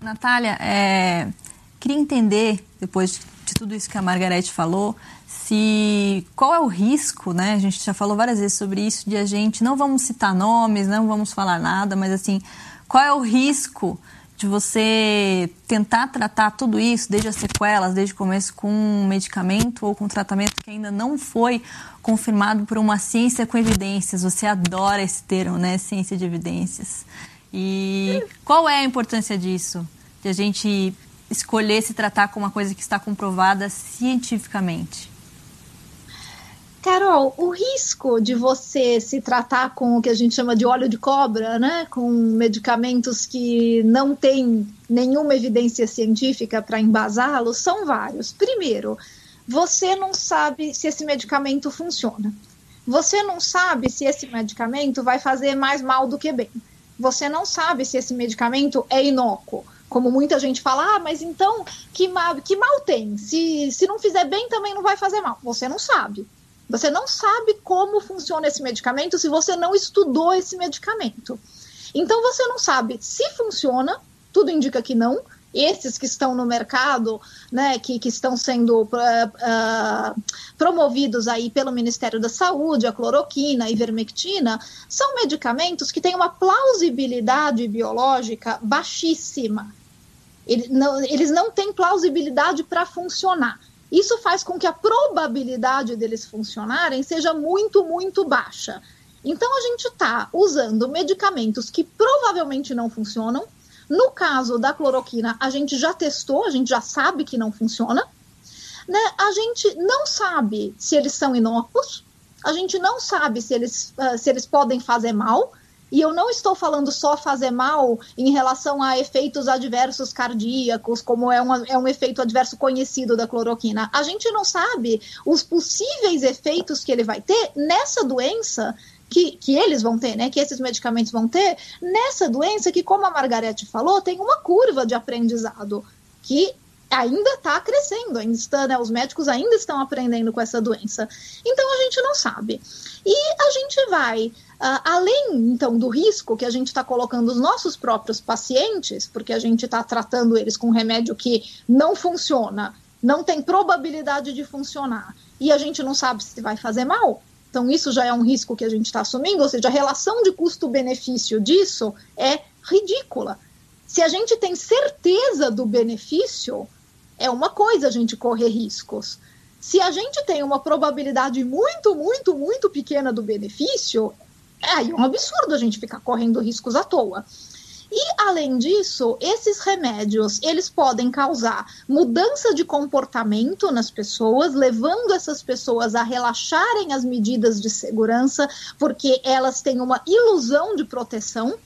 Natália, é, queria entender, depois de tudo isso que a Margarete falou, se qual é o risco, né? A gente já falou várias vezes sobre isso de a gente não vamos citar nomes, não vamos falar nada, mas assim, qual é o risco de você tentar tratar tudo isso, desde as sequelas, desde o começo, com um medicamento ou com um tratamento que ainda não foi confirmado por uma ciência com evidências. Você adora esse termo, né? Ciência de evidências. E qual é a importância disso? De a gente escolher se tratar com uma coisa que está comprovada cientificamente? Carol, o risco de você se tratar com o que a gente chama de óleo de cobra, né, com medicamentos que não têm nenhuma evidência científica para embasá-los, são vários. Primeiro, você não sabe se esse medicamento funciona. Você não sabe se esse medicamento vai fazer mais mal do que bem. Você não sabe se esse medicamento é inócuo. Como muita gente fala, ah, mas então que mal, que mal tem? Se, se não fizer bem, também não vai fazer mal. Você não sabe. Você não sabe como funciona esse medicamento se você não estudou esse medicamento. Então você não sabe se funciona, tudo indica que não. Esses que estão no mercado, né, que, que estão sendo uh, promovidos aí pelo Ministério da Saúde, a cloroquina, a ivermectina, são medicamentos que têm uma plausibilidade biológica baixíssima. Não, eles não têm plausibilidade para funcionar. Isso faz com que a probabilidade deles funcionarem seja muito, muito baixa. Então, a gente está usando medicamentos que provavelmente não funcionam. No caso da cloroquina, a gente já testou, a gente já sabe que não funciona. Né? A gente não sabe se eles são inócuos, a gente não sabe se eles, uh, se eles podem fazer mal. E eu não estou falando só fazer mal em relação a efeitos adversos cardíacos, como é, uma, é um efeito adverso conhecido da cloroquina. A gente não sabe os possíveis efeitos que ele vai ter nessa doença que, que, eles vão ter, né? Que esses medicamentos vão ter nessa doença que, como a Margarete falou, tem uma curva de aprendizado que ainda está crescendo, ainda está, né, os médicos ainda estão aprendendo com essa doença. Então a gente não sabe. E a gente vai Uh, além, então, do risco que a gente está colocando os nossos próprios pacientes, porque a gente está tratando eles com um remédio que não funciona, não tem probabilidade de funcionar, e a gente não sabe se vai fazer mal, então isso já é um risco que a gente está assumindo, ou seja, a relação de custo-benefício disso é ridícula. Se a gente tem certeza do benefício, é uma coisa a gente correr riscos. Se a gente tem uma probabilidade muito, muito, muito pequena do benefício, é aí um absurdo a gente ficar correndo riscos à toa. E além disso, esses remédios, eles podem causar mudança de comportamento nas pessoas, levando essas pessoas a relaxarem as medidas de segurança, porque elas têm uma ilusão de proteção.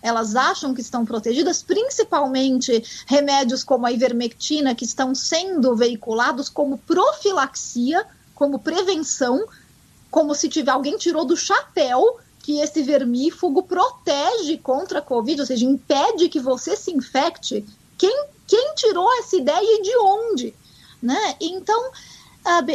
Elas acham que estão protegidas, principalmente remédios como a ivermectina, que estão sendo veiculados como profilaxia, como prevenção, como se tiver alguém tirou do chapéu que esse vermífugo protege contra a Covid, ou seja, impede que você se infecte. Quem, quem tirou essa ideia e de onde? Né? Então,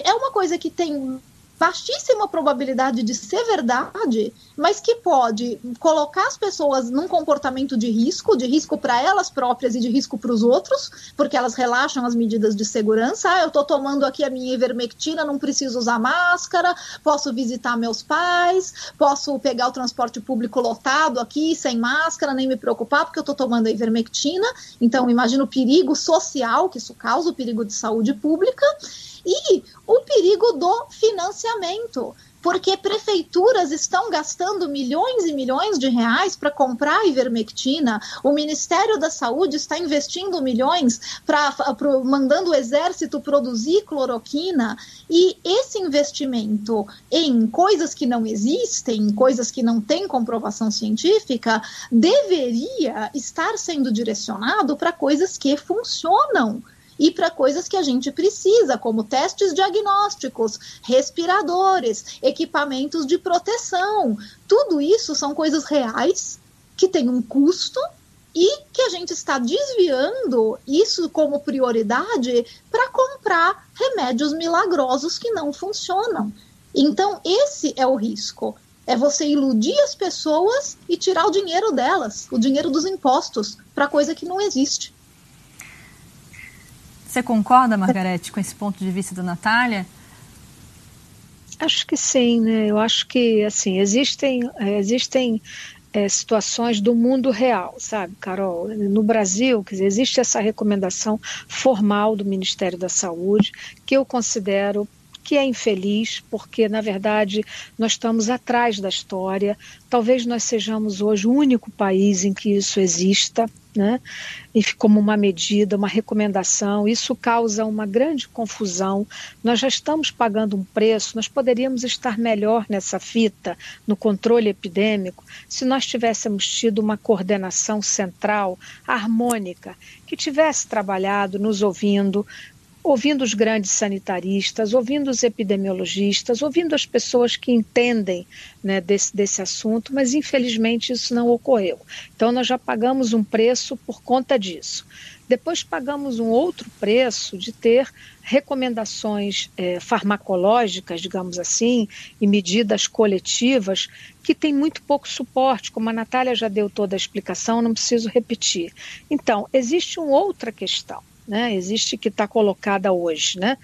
é uma coisa que tem baixíssima probabilidade de ser verdade, mas que pode colocar as pessoas num comportamento de risco, de risco para elas próprias e de risco para os outros, porque elas relaxam as medidas de segurança. Ah, eu estou tomando aqui a minha ivermectina, não preciso usar máscara, posso visitar meus pais, posso pegar o transporte público lotado aqui sem máscara, nem me preocupar, porque eu estou tomando a ivermectina. Então, imagina o perigo social que isso causa, o perigo de saúde pública e o perigo do financiamento porque prefeituras estão gastando milhões e milhões de reais para comprar ivermectina, o Ministério da Saúde está investindo milhões para mandando o exército produzir cloroquina e esse investimento em coisas que não existem, coisas que não têm comprovação científica, deveria estar sendo direcionado para coisas que funcionam e para coisas que a gente precisa, como testes diagnósticos, respiradores, equipamentos de proteção. Tudo isso são coisas reais que têm um custo e que a gente está desviando isso como prioridade para comprar remédios milagrosos que não funcionam. Então, esse é o risco. É você iludir as pessoas e tirar o dinheiro delas, o dinheiro dos impostos, para coisa que não existe. Você concorda, Margarete, com esse ponto de vista da Natália? Acho que sim, né? Eu acho que assim existem existem é, situações do mundo real, sabe, Carol? No Brasil, quer dizer, existe essa recomendação formal do Ministério da Saúde que eu considero que é infeliz, porque, na verdade, nós estamos atrás da história. Talvez nós sejamos hoje o único país em que isso exista, né? E como uma medida, uma recomendação, isso causa uma grande confusão. Nós já estamos pagando um preço, nós poderíamos estar melhor nessa fita, no controle epidêmico, se nós tivéssemos tido uma coordenação central, harmônica, que tivesse trabalhado, nos ouvindo, ouvindo os grandes sanitaristas, ouvindo os epidemiologistas, ouvindo as pessoas que entendem né, desse, desse assunto, mas infelizmente isso não ocorreu. Então nós já pagamos um preço por conta disso. Depois pagamos um outro preço de ter recomendações é, farmacológicas, digamos assim, e medidas coletivas que têm muito pouco suporte, como a Natália já deu toda a explicação, não preciso repetir. Então, existe uma outra questão né, existe que está colocada hoje, né,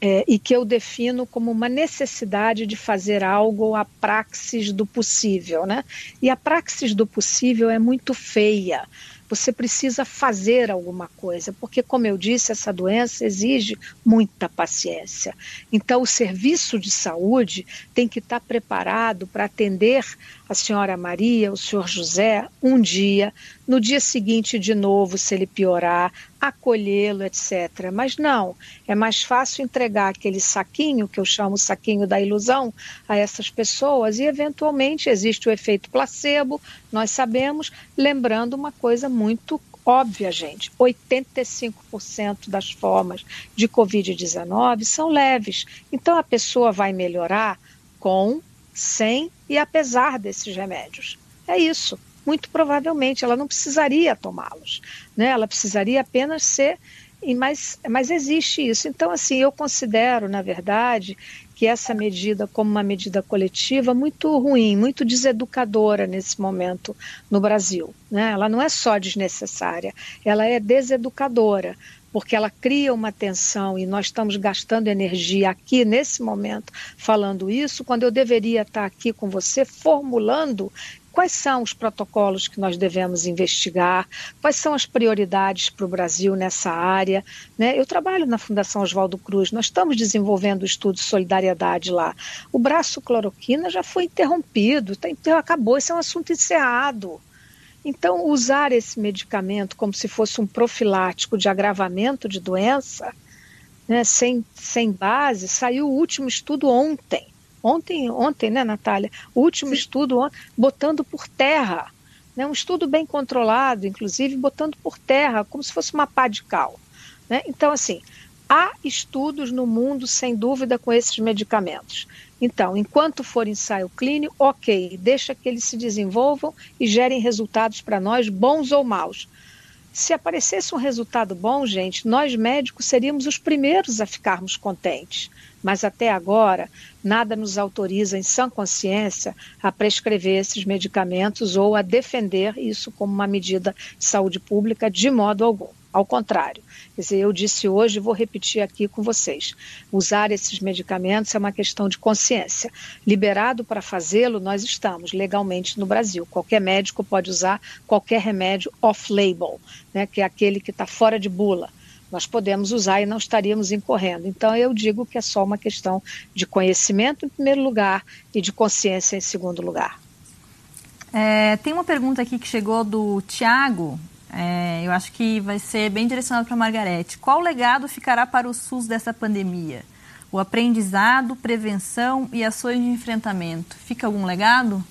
é, e que eu defino como uma necessidade de fazer algo a praxis do possível, né? E a praxis do possível é muito feia. Você precisa fazer alguma coisa, porque, como eu disse, essa doença exige muita paciência. Então, o serviço de saúde tem que estar preparado para atender a senhora Maria, o senhor José, um dia, no dia seguinte de novo, se ele piorar, acolhê-lo, etc. Mas não, é mais fácil entregar aquele saquinho, que eu chamo saquinho da ilusão, a essas pessoas e, eventualmente, existe o efeito placebo, nós sabemos, lembrando uma coisa muito óbvia, gente: 85% das formas de Covid-19 são leves. Então, a pessoa vai melhorar com sem e apesar desses remédios. É isso. Muito provavelmente ela não precisaria tomá-los, né? Ela precisaria apenas ser mas, mas existe isso. Então, assim, eu considero, na verdade, que essa medida, como uma medida coletiva, muito ruim, muito deseducadora nesse momento no Brasil. Né? Ela não é só desnecessária, ela é deseducadora, porque ela cria uma tensão e nós estamos gastando energia aqui nesse momento falando isso, quando eu deveria estar aqui com você formulando quais são os protocolos que nós devemos investigar, quais são as prioridades para o Brasil nessa área. Né? Eu trabalho na Fundação Oswaldo Cruz, nós estamos desenvolvendo o estudo de solidariedade lá. O braço cloroquina já foi interrompido, tá, acabou, esse é um assunto encerrado. Então, usar esse medicamento como se fosse um profilático de agravamento de doença, né, sem, sem base, saiu o último estudo ontem. Ontem, ontem, né, Natália? O último Sim. estudo botando por terra. Né, um estudo bem controlado, inclusive botando por terra, como se fosse uma pá de cal. Né? Então, assim, há estudos no mundo, sem dúvida, com esses medicamentos. Então, enquanto for ensaio clínico, ok, deixa que eles se desenvolvam e gerem resultados para nós, bons ou maus. Se aparecesse um resultado bom, gente, nós médicos seríamos os primeiros a ficarmos contentes. Mas até agora, nada nos autoriza, em sã consciência, a prescrever esses medicamentos ou a defender isso como uma medida de saúde pública de modo algum. Ao contrário, quer dizer, eu disse hoje e vou repetir aqui com vocês: usar esses medicamentos é uma questão de consciência. Liberado para fazê-lo, nós estamos legalmente no Brasil. Qualquer médico pode usar qualquer remédio off-label, né, que é aquele que está fora de bula nós podemos usar e não estaríamos incorrendo. Então, eu digo que é só uma questão de conhecimento, em primeiro lugar, e de consciência, em segundo lugar. É, tem uma pergunta aqui que chegou do Tiago. É, eu acho que vai ser bem direcionado para a Margarete. Qual legado ficará para o SUS dessa pandemia? O aprendizado, prevenção e ações de enfrentamento. Fica algum legado?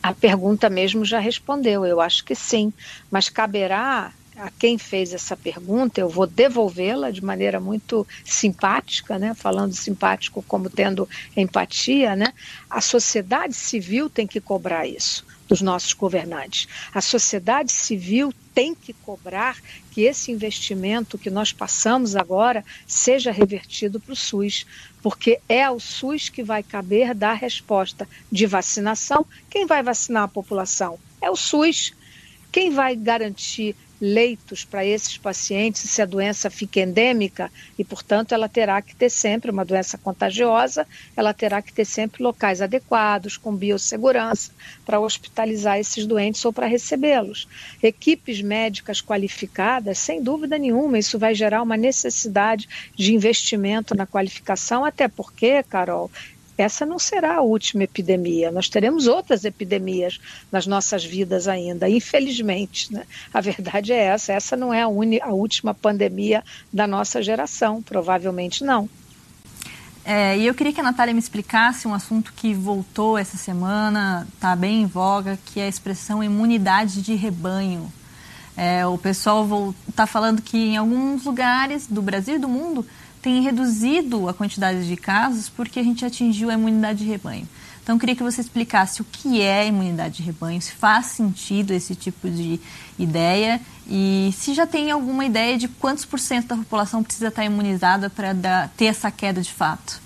A pergunta mesmo já respondeu, eu acho que sim, mas caberá a quem fez essa pergunta, eu vou devolvê-la de maneira muito simpática, né? falando simpático como tendo empatia, né? a sociedade civil tem que cobrar isso dos nossos governantes. A sociedade civil tem que cobrar que esse investimento que nós passamos agora seja revertido para o SUS, porque é ao SUS que vai caber dar resposta de vacinação. Quem vai vacinar a população? É o SUS. Quem vai garantir leitos para esses pacientes se a doença fica endêmica e, portanto, ela terá que ter sempre uma doença contagiosa, ela terá que ter sempre locais adequados, com biossegurança, para hospitalizar esses doentes ou para recebê-los. Equipes médicas qualificadas, sem dúvida nenhuma, isso vai gerar uma necessidade de investimento na qualificação, até porque, Carol, essa não será a última epidemia. Nós teremos outras epidemias nas nossas vidas ainda, infelizmente. Né? A verdade é essa: essa não é a, a última pandemia da nossa geração, provavelmente não. É, e eu queria que a Natália me explicasse um assunto que voltou essa semana, está bem em voga, que é a expressão imunidade de rebanho. É, o pessoal está falando que em alguns lugares do Brasil e do mundo tem reduzido a quantidade de casos porque a gente atingiu a imunidade de rebanho. Então, queria que você explicasse o que é imunidade de rebanho, se faz sentido esse tipo de ideia e se já tem alguma ideia de quantos por cento da população precisa estar imunizada para ter essa queda de fato.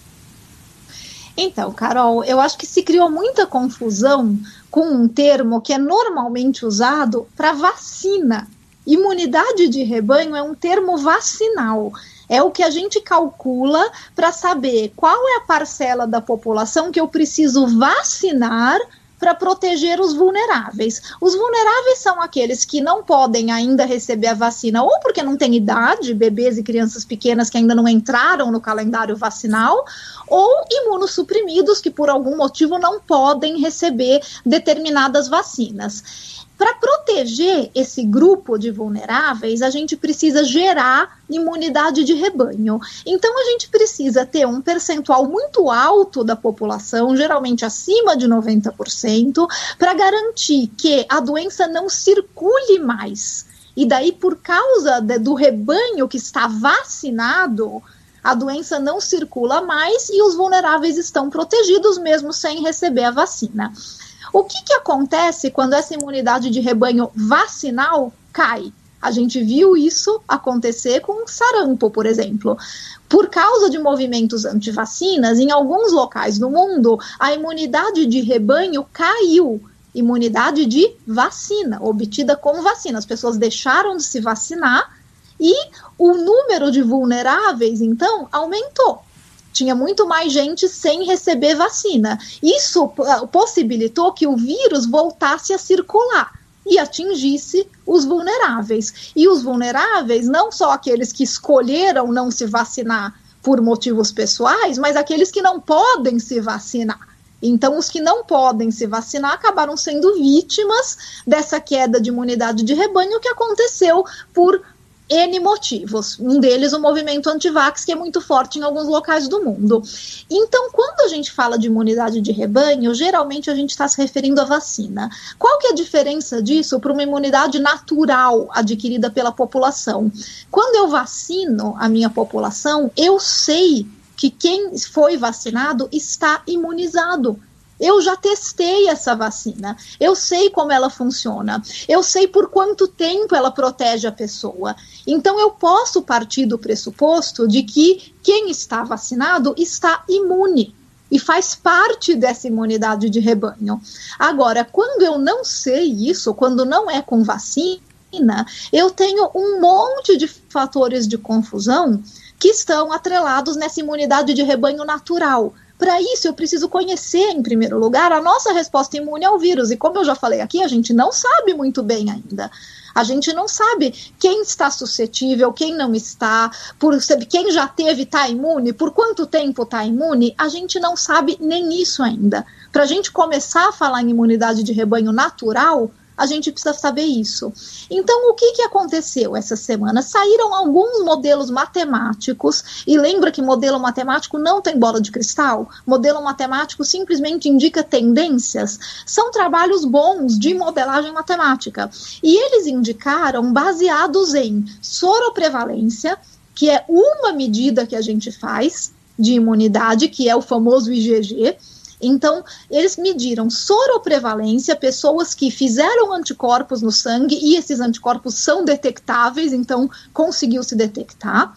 Então, Carol, eu acho que se criou muita confusão com um termo que é normalmente usado para vacina. Imunidade de rebanho é um termo vacinal é o que a gente calcula para saber qual é a parcela da população que eu preciso vacinar para proteger os vulneráveis. Os vulneráveis são aqueles que não podem ainda receber a vacina, ou porque não têm idade, bebês e crianças pequenas que ainda não entraram no calendário vacinal, ou imunossuprimidos que por algum motivo não podem receber determinadas vacinas. Para proteger esse grupo de vulneráveis, a gente precisa gerar imunidade de rebanho. Então, a gente precisa ter um percentual muito alto da população, geralmente acima de 90%, para garantir que a doença não circule mais. E daí, por causa de, do rebanho que está vacinado, a doença não circula mais e os vulneráveis estão protegidos mesmo sem receber a vacina. O que, que acontece quando essa imunidade de rebanho vacinal cai? A gente viu isso acontecer com sarampo, por exemplo. Por causa de movimentos antivacinas, em alguns locais do mundo, a imunidade de rebanho caiu. Imunidade de vacina, obtida com vacina. As pessoas deixaram de se vacinar e o número de vulneráveis, então, aumentou tinha muito mais gente sem receber vacina. Isso ah, possibilitou que o vírus voltasse a circular e atingisse os vulneráveis. E os vulneráveis, não só aqueles que escolheram não se vacinar por motivos pessoais, mas aqueles que não podem se vacinar. Então, os que não podem se vacinar acabaram sendo vítimas dessa queda de imunidade de rebanho que aconteceu por N motivos. Um deles, o movimento antivax, que é muito forte em alguns locais do mundo. Então, quando a gente fala de imunidade de rebanho, geralmente a gente está se referindo à vacina. Qual que é a diferença disso para uma imunidade natural adquirida pela população? Quando eu vacino a minha população, eu sei que quem foi vacinado está imunizado. Eu já testei essa vacina. Eu sei como ela funciona. Eu sei por quanto tempo ela protege a pessoa. Então eu posso partir do pressuposto de que quem está vacinado está imune e faz parte dessa imunidade de rebanho. Agora, quando eu não sei isso, quando não é com vacina, eu tenho um monte de fatores de confusão que estão atrelados nessa imunidade de rebanho natural. Para isso, eu preciso conhecer, em primeiro lugar, a nossa resposta imune ao vírus. E como eu já falei aqui, a gente não sabe muito bem ainda. A gente não sabe quem está suscetível, quem não está, por quem já teve está imune, por quanto tempo está imune, a gente não sabe nem isso ainda. Para a gente começar a falar em imunidade de rebanho natural, a gente precisa saber isso. Então, o que, que aconteceu essa semana? Saíram alguns modelos matemáticos, e lembra que modelo matemático não tem bola de cristal? Modelo matemático simplesmente indica tendências. São trabalhos bons de modelagem matemática. E eles indicaram baseados em soroprevalência, que é uma medida que a gente faz de imunidade, que é o famoso IgG, então, eles mediram soroprevalência, pessoas que fizeram anticorpos no sangue e esses anticorpos são detectáveis, então conseguiu se detectar.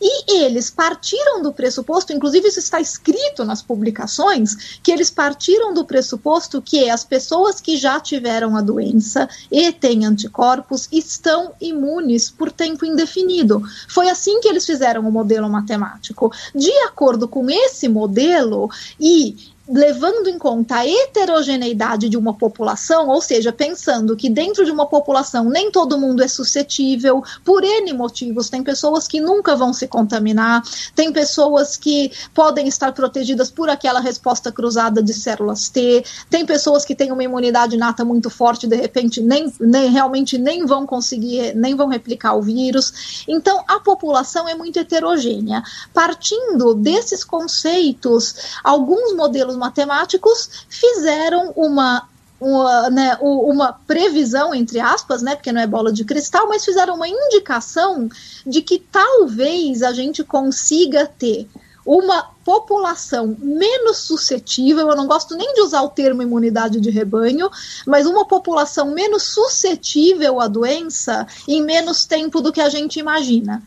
E eles partiram do pressuposto, inclusive isso está escrito nas publicações, que eles partiram do pressuposto que as pessoas que já tiveram a doença e têm anticorpos estão imunes por tempo indefinido. Foi assim que eles fizeram o modelo matemático. De acordo com esse modelo e levando em conta a heterogeneidade de uma população, ou seja, pensando que dentro de uma população nem todo mundo é suscetível, por N motivos, tem pessoas que nunca vão se contaminar, tem pessoas que podem estar protegidas por aquela resposta cruzada de células T, tem pessoas que têm uma imunidade nata muito forte, de repente nem, nem realmente nem vão conseguir, nem vão replicar o vírus. Então, a população é muito heterogênea. Partindo desses conceitos, alguns modelos matemáticos fizeram uma uma, né, uma, previsão, entre aspas, né, porque não é bola de cristal, mas fizeram uma indicação de que talvez a gente consiga ter uma população menos suscetível, eu não gosto nem de usar o termo imunidade de rebanho, mas uma população menos suscetível à doença em menos tempo do que a gente imagina.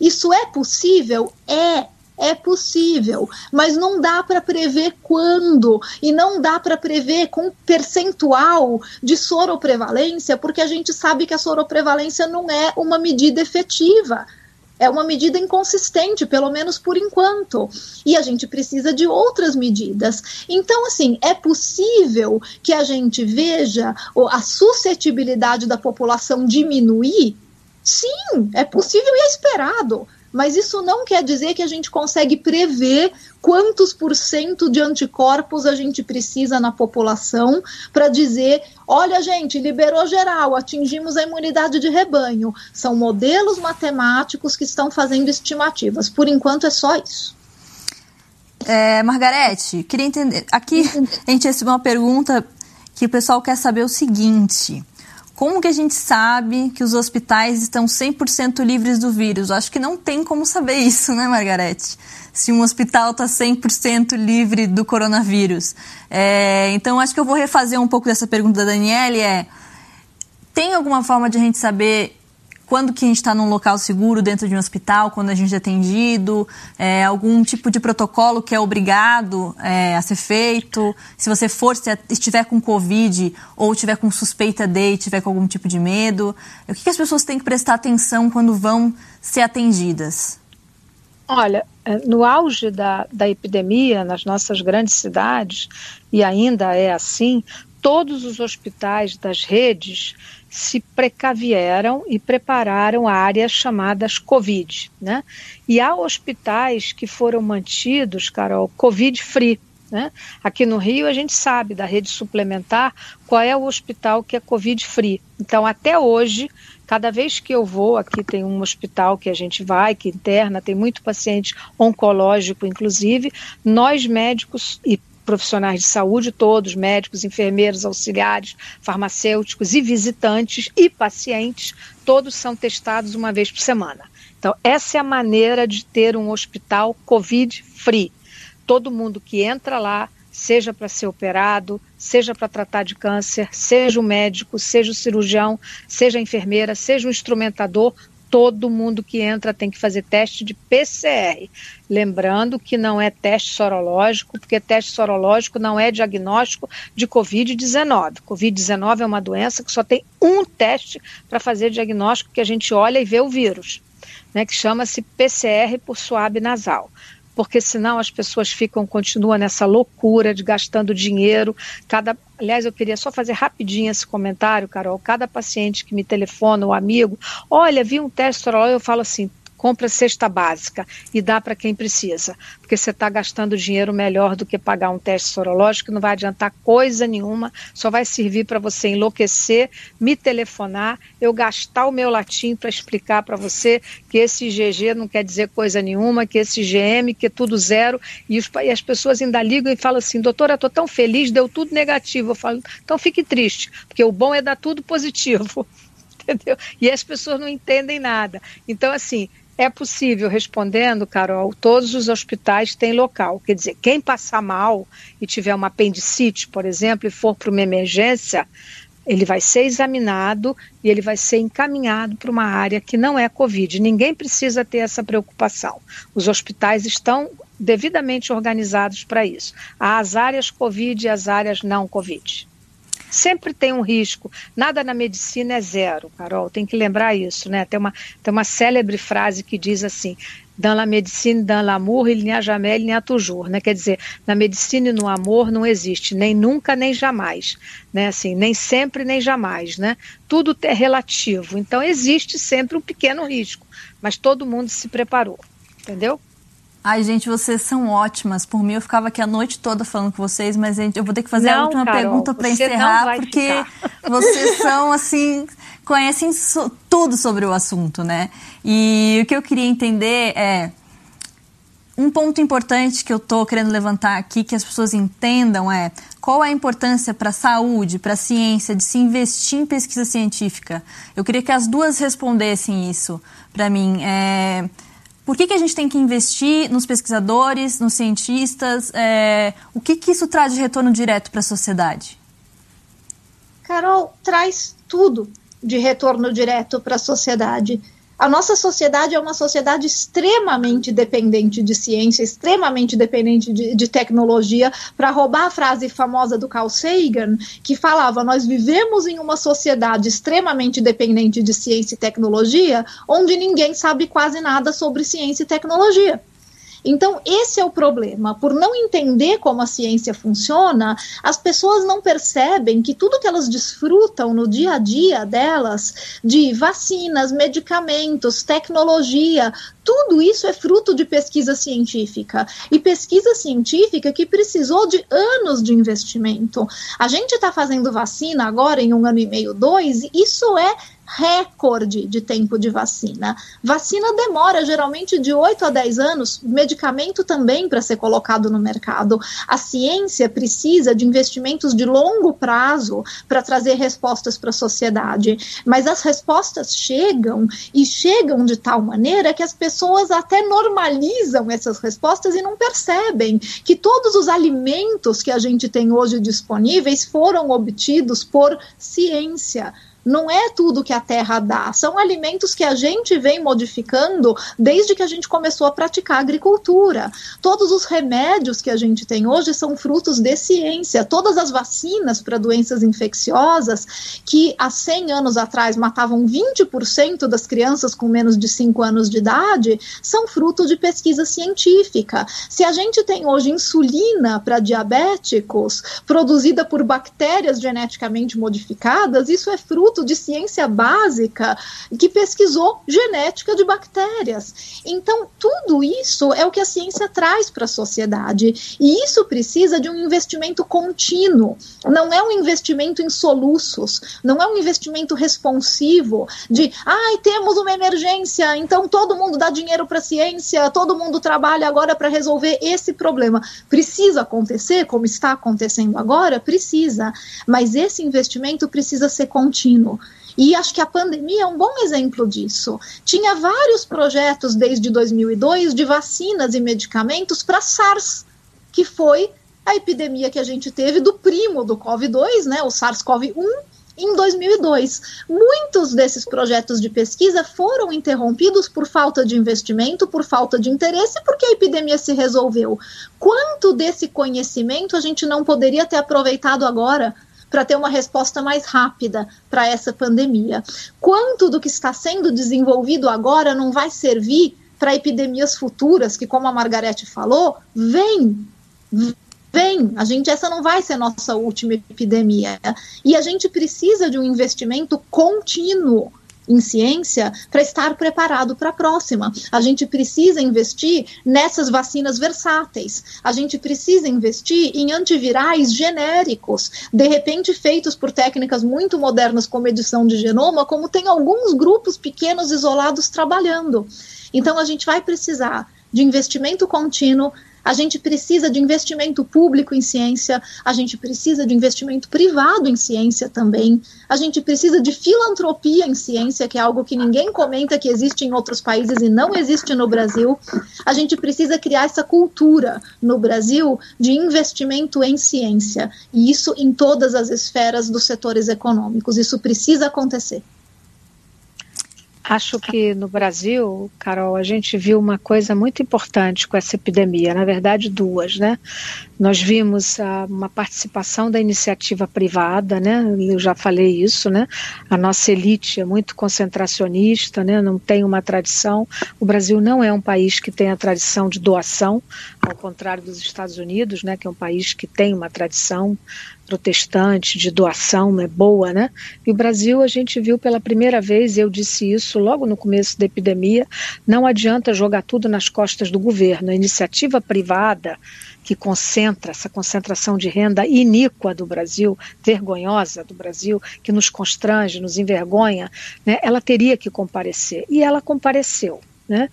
Isso é possível? É, é possível, mas não dá para prever quando e não dá para prever com percentual de soroprevalência, porque a gente sabe que a soroprevalência não é uma medida efetiva. É uma medida inconsistente, pelo menos por enquanto. E a gente precisa de outras medidas. Então, assim, é possível que a gente veja a suscetibilidade da população diminuir? Sim, é possível e é esperado mas isso não quer dizer que a gente consegue prever quantos por cento de anticorpos a gente precisa na população para dizer, olha gente, liberou geral, atingimos a imunidade de rebanho. São modelos matemáticos que estão fazendo estimativas. Por enquanto é só isso. É, Margarete, queria entender. Aqui a gente recebeu uma pergunta que o pessoal quer saber o seguinte. Como que a gente sabe que os hospitais estão 100% livres do vírus? Acho que não tem como saber isso, né, Margarete? Se um hospital está 100% livre do coronavírus. É, então, acho que eu vou refazer um pouco dessa pergunta da Daniele. É, tem alguma forma de a gente saber quando que a gente está num local seguro dentro de um hospital, quando a gente é atendido, é, algum tipo de protocolo que é obrigado é, a ser feito, se você for, se estiver com Covid ou estiver com suspeita de, estiver com algum tipo de medo, o que, que as pessoas têm que prestar atenção quando vão ser atendidas? Olha, é, no auge da, da epidemia, nas nossas grandes cidades, e ainda é assim, todos os hospitais das redes se precavieram e prepararam áreas chamadas Covid, né? E há hospitais que foram mantidos, Carol, Covid-free. Né? Aqui no Rio a gente sabe da rede suplementar qual é o hospital que é Covid-free. Então, até hoje, cada vez que eu vou, aqui tem um hospital que a gente vai, que interna, tem muito paciente oncológico, inclusive, nós médicos e profissionais de saúde todos, médicos, enfermeiros, auxiliares, farmacêuticos e visitantes e pacientes, todos são testados uma vez por semana. Então, essa é a maneira de ter um hospital Covid-free. Todo mundo que entra lá, seja para ser operado, seja para tratar de câncer, seja o médico, seja o cirurgião, seja a enfermeira, seja o instrumentador, todo mundo que entra tem que fazer teste de PCR. Lembrando que não é teste sorológico, porque teste sorológico não é diagnóstico de Covid-19. Covid-19 é uma doença que só tem um teste para fazer diagnóstico que a gente olha e vê o vírus, né, que chama-se PCR por suave nasal porque senão as pessoas ficam, continuam nessa loucura de gastando dinheiro. Cada, aliás, eu queria só fazer rapidinho esse comentário, Carol. Cada paciente que me telefona, o amigo, olha, vi um teste sorológico, eu falo assim, compra cesta básica e dá para quem precisa, porque você está gastando dinheiro melhor do que pagar um teste sorológico, não vai adiantar coisa nenhuma, só vai servir para você enlouquecer, me telefonar, eu gastar o meu latim para explicar para você que esse GG não quer dizer coisa nenhuma, que esse GM, que é tudo zero, e, os, e as pessoas ainda ligam e falam assim, doutora, estou tão feliz, deu tudo negativo. Eu falo, então fique triste, porque o bom é dar tudo positivo. Entendeu? E as pessoas não entendem nada. Então, assim, é possível, respondendo, Carol, todos os hospitais têm local. Quer dizer, quem passar mal e tiver uma apendicite, por exemplo, e for para uma emergência, ele vai ser examinado e ele vai ser encaminhado para uma área que não é Covid. Ninguém precisa ter essa preocupação. Os hospitais estão devidamente organizados para isso. Há as áreas Covid e as áreas não Covid. Sempre tem um risco. Nada na medicina é zero, Carol. Tem que lembrar isso, né? Tem uma, tem uma célebre frase que diz assim: dans la médecine, dans l'amour, il n'y a jamais, il n'y a toujours, né? Quer dizer, na medicina e no amor não existe nem nunca, nem jamais, né? Assim, nem sempre, nem jamais, né? Tudo é relativo. Então existe sempre um pequeno risco, mas todo mundo se preparou, entendeu? Ai, gente, vocês são ótimas. Por mim, eu ficava aqui a noite toda falando com vocês, mas gente, eu vou ter que fazer não, a última Carol, pergunta para encerrar, porque ficar. vocês são, assim, conhecem so tudo sobre o assunto, né? E o que eu queria entender é. Um ponto importante que eu estou querendo levantar aqui, que as pessoas entendam, é qual é a importância para a saúde, para a ciência, de se investir em pesquisa científica. Eu queria que as duas respondessem isso para mim. É, por que, que a gente tem que investir nos pesquisadores, nos cientistas? É, o que, que isso traz de retorno direto para a sociedade? Carol, traz tudo de retorno direto para a sociedade. A nossa sociedade é uma sociedade extremamente dependente de ciência, extremamente dependente de, de tecnologia. Para roubar a frase famosa do Carl Sagan, que falava: Nós vivemos em uma sociedade extremamente dependente de ciência e tecnologia, onde ninguém sabe quase nada sobre ciência e tecnologia. Então, esse é o problema. Por não entender como a ciência funciona, as pessoas não percebem que tudo que elas desfrutam no dia a dia delas, de vacinas, medicamentos, tecnologia, tudo isso é fruto de pesquisa científica. E pesquisa científica que precisou de anos de investimento. A gente está fazendo vacina agora em um ano e meio, dois, e isso é recorde de tempo de vacina. Vacina demora geralmente de 8 a 10 anos, medicamento também para ser colocado no mercado. A ciência precisa de investimentos de longo prazo para trazer respostas para a sociedade, mas as respostas chegam e chegam de tal maneira que as pessoas até normalizam essas respostas e não percebem que todos os alimentos que a gente tem hoje disponíveis foram obtidos por ciência não é tudo que a terra dá, são alimentos que a gente vem modificando desde que a gente começou a praticar agricultura. Todos os remédios que a gente tem hoje são frutos de ciência. Todas as vacinas para doenças infecciosas, que há 100 anos atrás matavam 20% das crianças com menos de 5 anos de idade, são fruto de pesquisa científica. Se a gente tem hoje insulina para diabéticos, produzida por bactérias geneticamente modificadas, isso é fruto instituto de ciência básica que pesquisou genética de bactérias. Então, tudo isso é o que a ciência traz para a sociedade. E isso precisa de um investimento contínuo. Não é um investimento em soluços, não é um investimento responsivo de, ai, temos uma emergência, então todo mundo dá dinheiro para a ciência, todo mundo trabalha agora para resolver esse problema. Precisa acontecer, como está acontecendo agora? Precisa. Mas esse investimento precisa ser contínuo contínuo. E acho que a pandemia é um bom exemplo disso. Tinha vários projetos desde 2002 de vacinas e medicamentos para SARS, que foi a epidemia que a gente teve do primo do COVID-2, né, o SARS-CoV-1, em 2002. Muitos desses projetos de pesquisa foram interrompidos por falta de investimento, por falta de interesse, porque a epidemia se resolveu. Quanto desse conhecimento a gente não poderia ter aproveitado agora para ter uma resposta mais rápida para essa pandemia. Quanto do que está sendo desenvolvido agora não vai servir para epidemias futuras, que, como a Margarete falou, vem vem, a gente essa não vai ser nossa última epidemia. E a gente precisa de um investimento contínuo em ciência para estar preparado para a próxima. A gente precisa investir nessas vacinas versáteis. A gente precisa investir em antivirais genéricos, de repente feitos por técnicas muito modernas como edição de genoma, como tem alguns grupos pequenos isolados trabalhando. Então a gente vai precisar de investimento contínuo A gente precisa de investimento público em ciência, a gente precisa de investimento privado em ciência também, a gente precisa de filantropia em ciência, que é algo que ninguém comenta que existe em outros países e não existe no Brasil. A gente precisa criar essa cultura no Brasil de investimento em ciência, e isso em todas as esferas dos setores econômicos. Isso precisa acontecer. Acho que no Brasil, Carol, a gente viu uma coisa muito importante com essa epidemia, na verdade duas, né? Nós vimos uh, uma participação da iniciativa privada, né? Eu já falei isso, né? A nossa elite é muito concentracionista, né? Não tem uma tradição. O Brasil não é um país que tem a tradição de doação, ao contrário dos Estados Unidos, né? Que é um país que tem uma tradição protestante de doação, é boa, né? E o Brasil a gente viu pela primeira vez, eu disse isso logo no começo da epidemia, não adianta jogar tudo nas costas do governo. A iniciativa privada que concentra essa concentração de renda iníqua do Brasil, vergonhosa do Brasil, que nos constrange, nos envergonha, né, ela teria que comparecer. E ela compareceu. Né?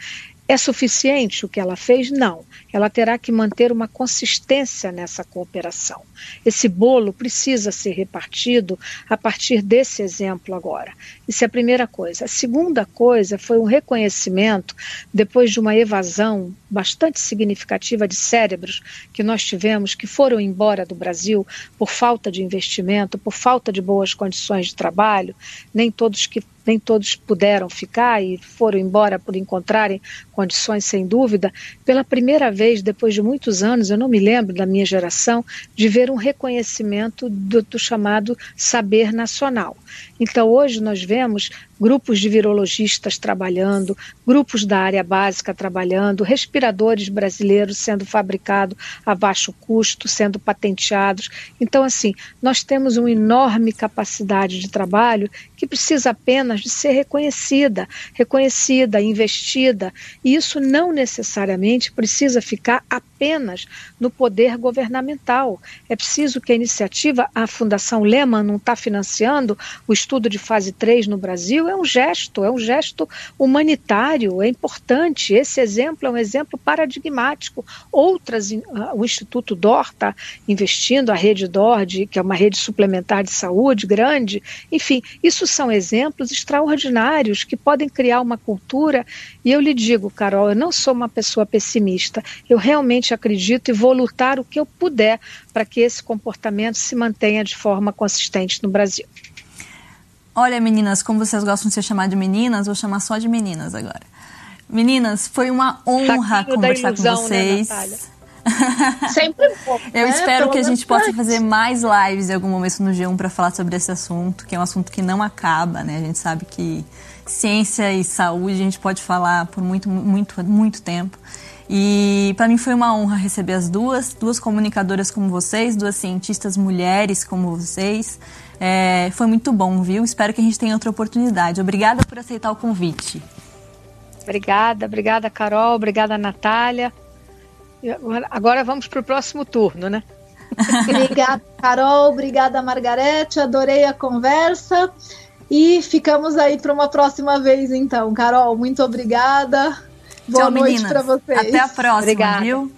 É suficiente o que ela fez? Não. Ela terá que manter uma consistência nessa cooperação. Esse bolo precisa ser repartido a partir desse exemplo agora. Isso é a primeira coisa. A segunda coisa foi um reconhecimento, depois de uma evasão bastante significativa de cérebros que nós tivemos, que foram embora do Brasil por falta de investimento, por falta de boas condições de trabalho, nem todos que nem todos puderam ficar e foram embora por encontrarem condições sem dúvida, pela primeira vez depois de muitos anos, eu não me lembro da minha geração, de ver um reconhecimento do, do chamado saber nacional. Então, hoje nós vemos grupos de virologistas trabalhando, grupos da área básica trabalhando, respiradores brasileiros sendo fabricados a baixo custo, sendo patenteados. Então, assim, nós temos uma enorme capacidade de trabalho que precisa apenas de ser reconhecida, reconhecida, investida. E isso não necessariamente precisa ficar apenas no poder governamental. É preciso que a iniciativa, a Fundação Lehman não está financiando o estudo de fase 3 no Brasil, é um gesto, é um gesto humanitário, é importante. Esse exemplo é um exemplo paradigmático. Outras, ah, o Instituto DOR está investindo, a rede DOR, de, que é uma rede suplementar de saúde grande. Enfim, isso são exemplos extraordinários que podem criar uma cultura. E eu lhe digo, Carol, eu não sou uma pessoa pessimista. Eu realmente acredito e vou lutar o que eu puder para que esse comportamento se mantenha de forma consistente no Brasil. Olha, meninas, como vocês gostam de ser chamadas de meninas, vou chamar só de meninas agora. Meninas, foi uma honra Saquinho conversar ilusão, com né, vocês. Né, Sempre bom. Eu né? espero Pelo que a gente possa fazer mais lives em algum momento no G1 para falar sobre esse assunto, que é um assunto que não acaba, né? A gente sabe que ciência e saúde a gente pode falar por muito, muito, muito tempo. E para mim foi uma honra receber as duas, duas comunicadoras como vocês, duas cientistas mulheres como vocês. É, foi muito bom, viu? Espero que a gente tenha outra oportunidade. Obrigada por aceitar o convite. Obrigada, obrigada, Carol, obrigada, Natália. Agora vamos para o próximo turno, né? obrigada, Carol, obrigada, Margarete, adorei a conversa. E ficamos aí para uma próxima vez, então. Carol, muito obrigada. Boa Tchau, noite para vocês. Até a próxima, obrigada. viu?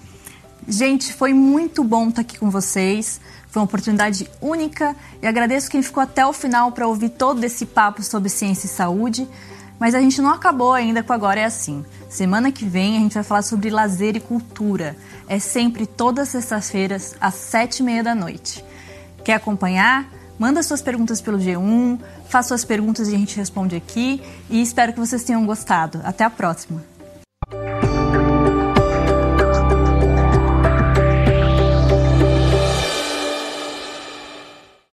Gente, foi muito bom estar aqui com vocês. Foi uma oportunidade única e agradeço quem ficou até o final para ouvir todo esse papo sobre ciência e saúde. Mas a gente não acabou ainda com Agora é Assim. Semana que vem a gente vai falar sobre lazer e cultura. É sempre todas as sextas-feiras, às sete e meia da noite. Quer acompanhar? Manda suas perguntas pelo G1, faça suas perguntas e a gente responde aqui. E espero que vocês tenham gostado. Até a próxima!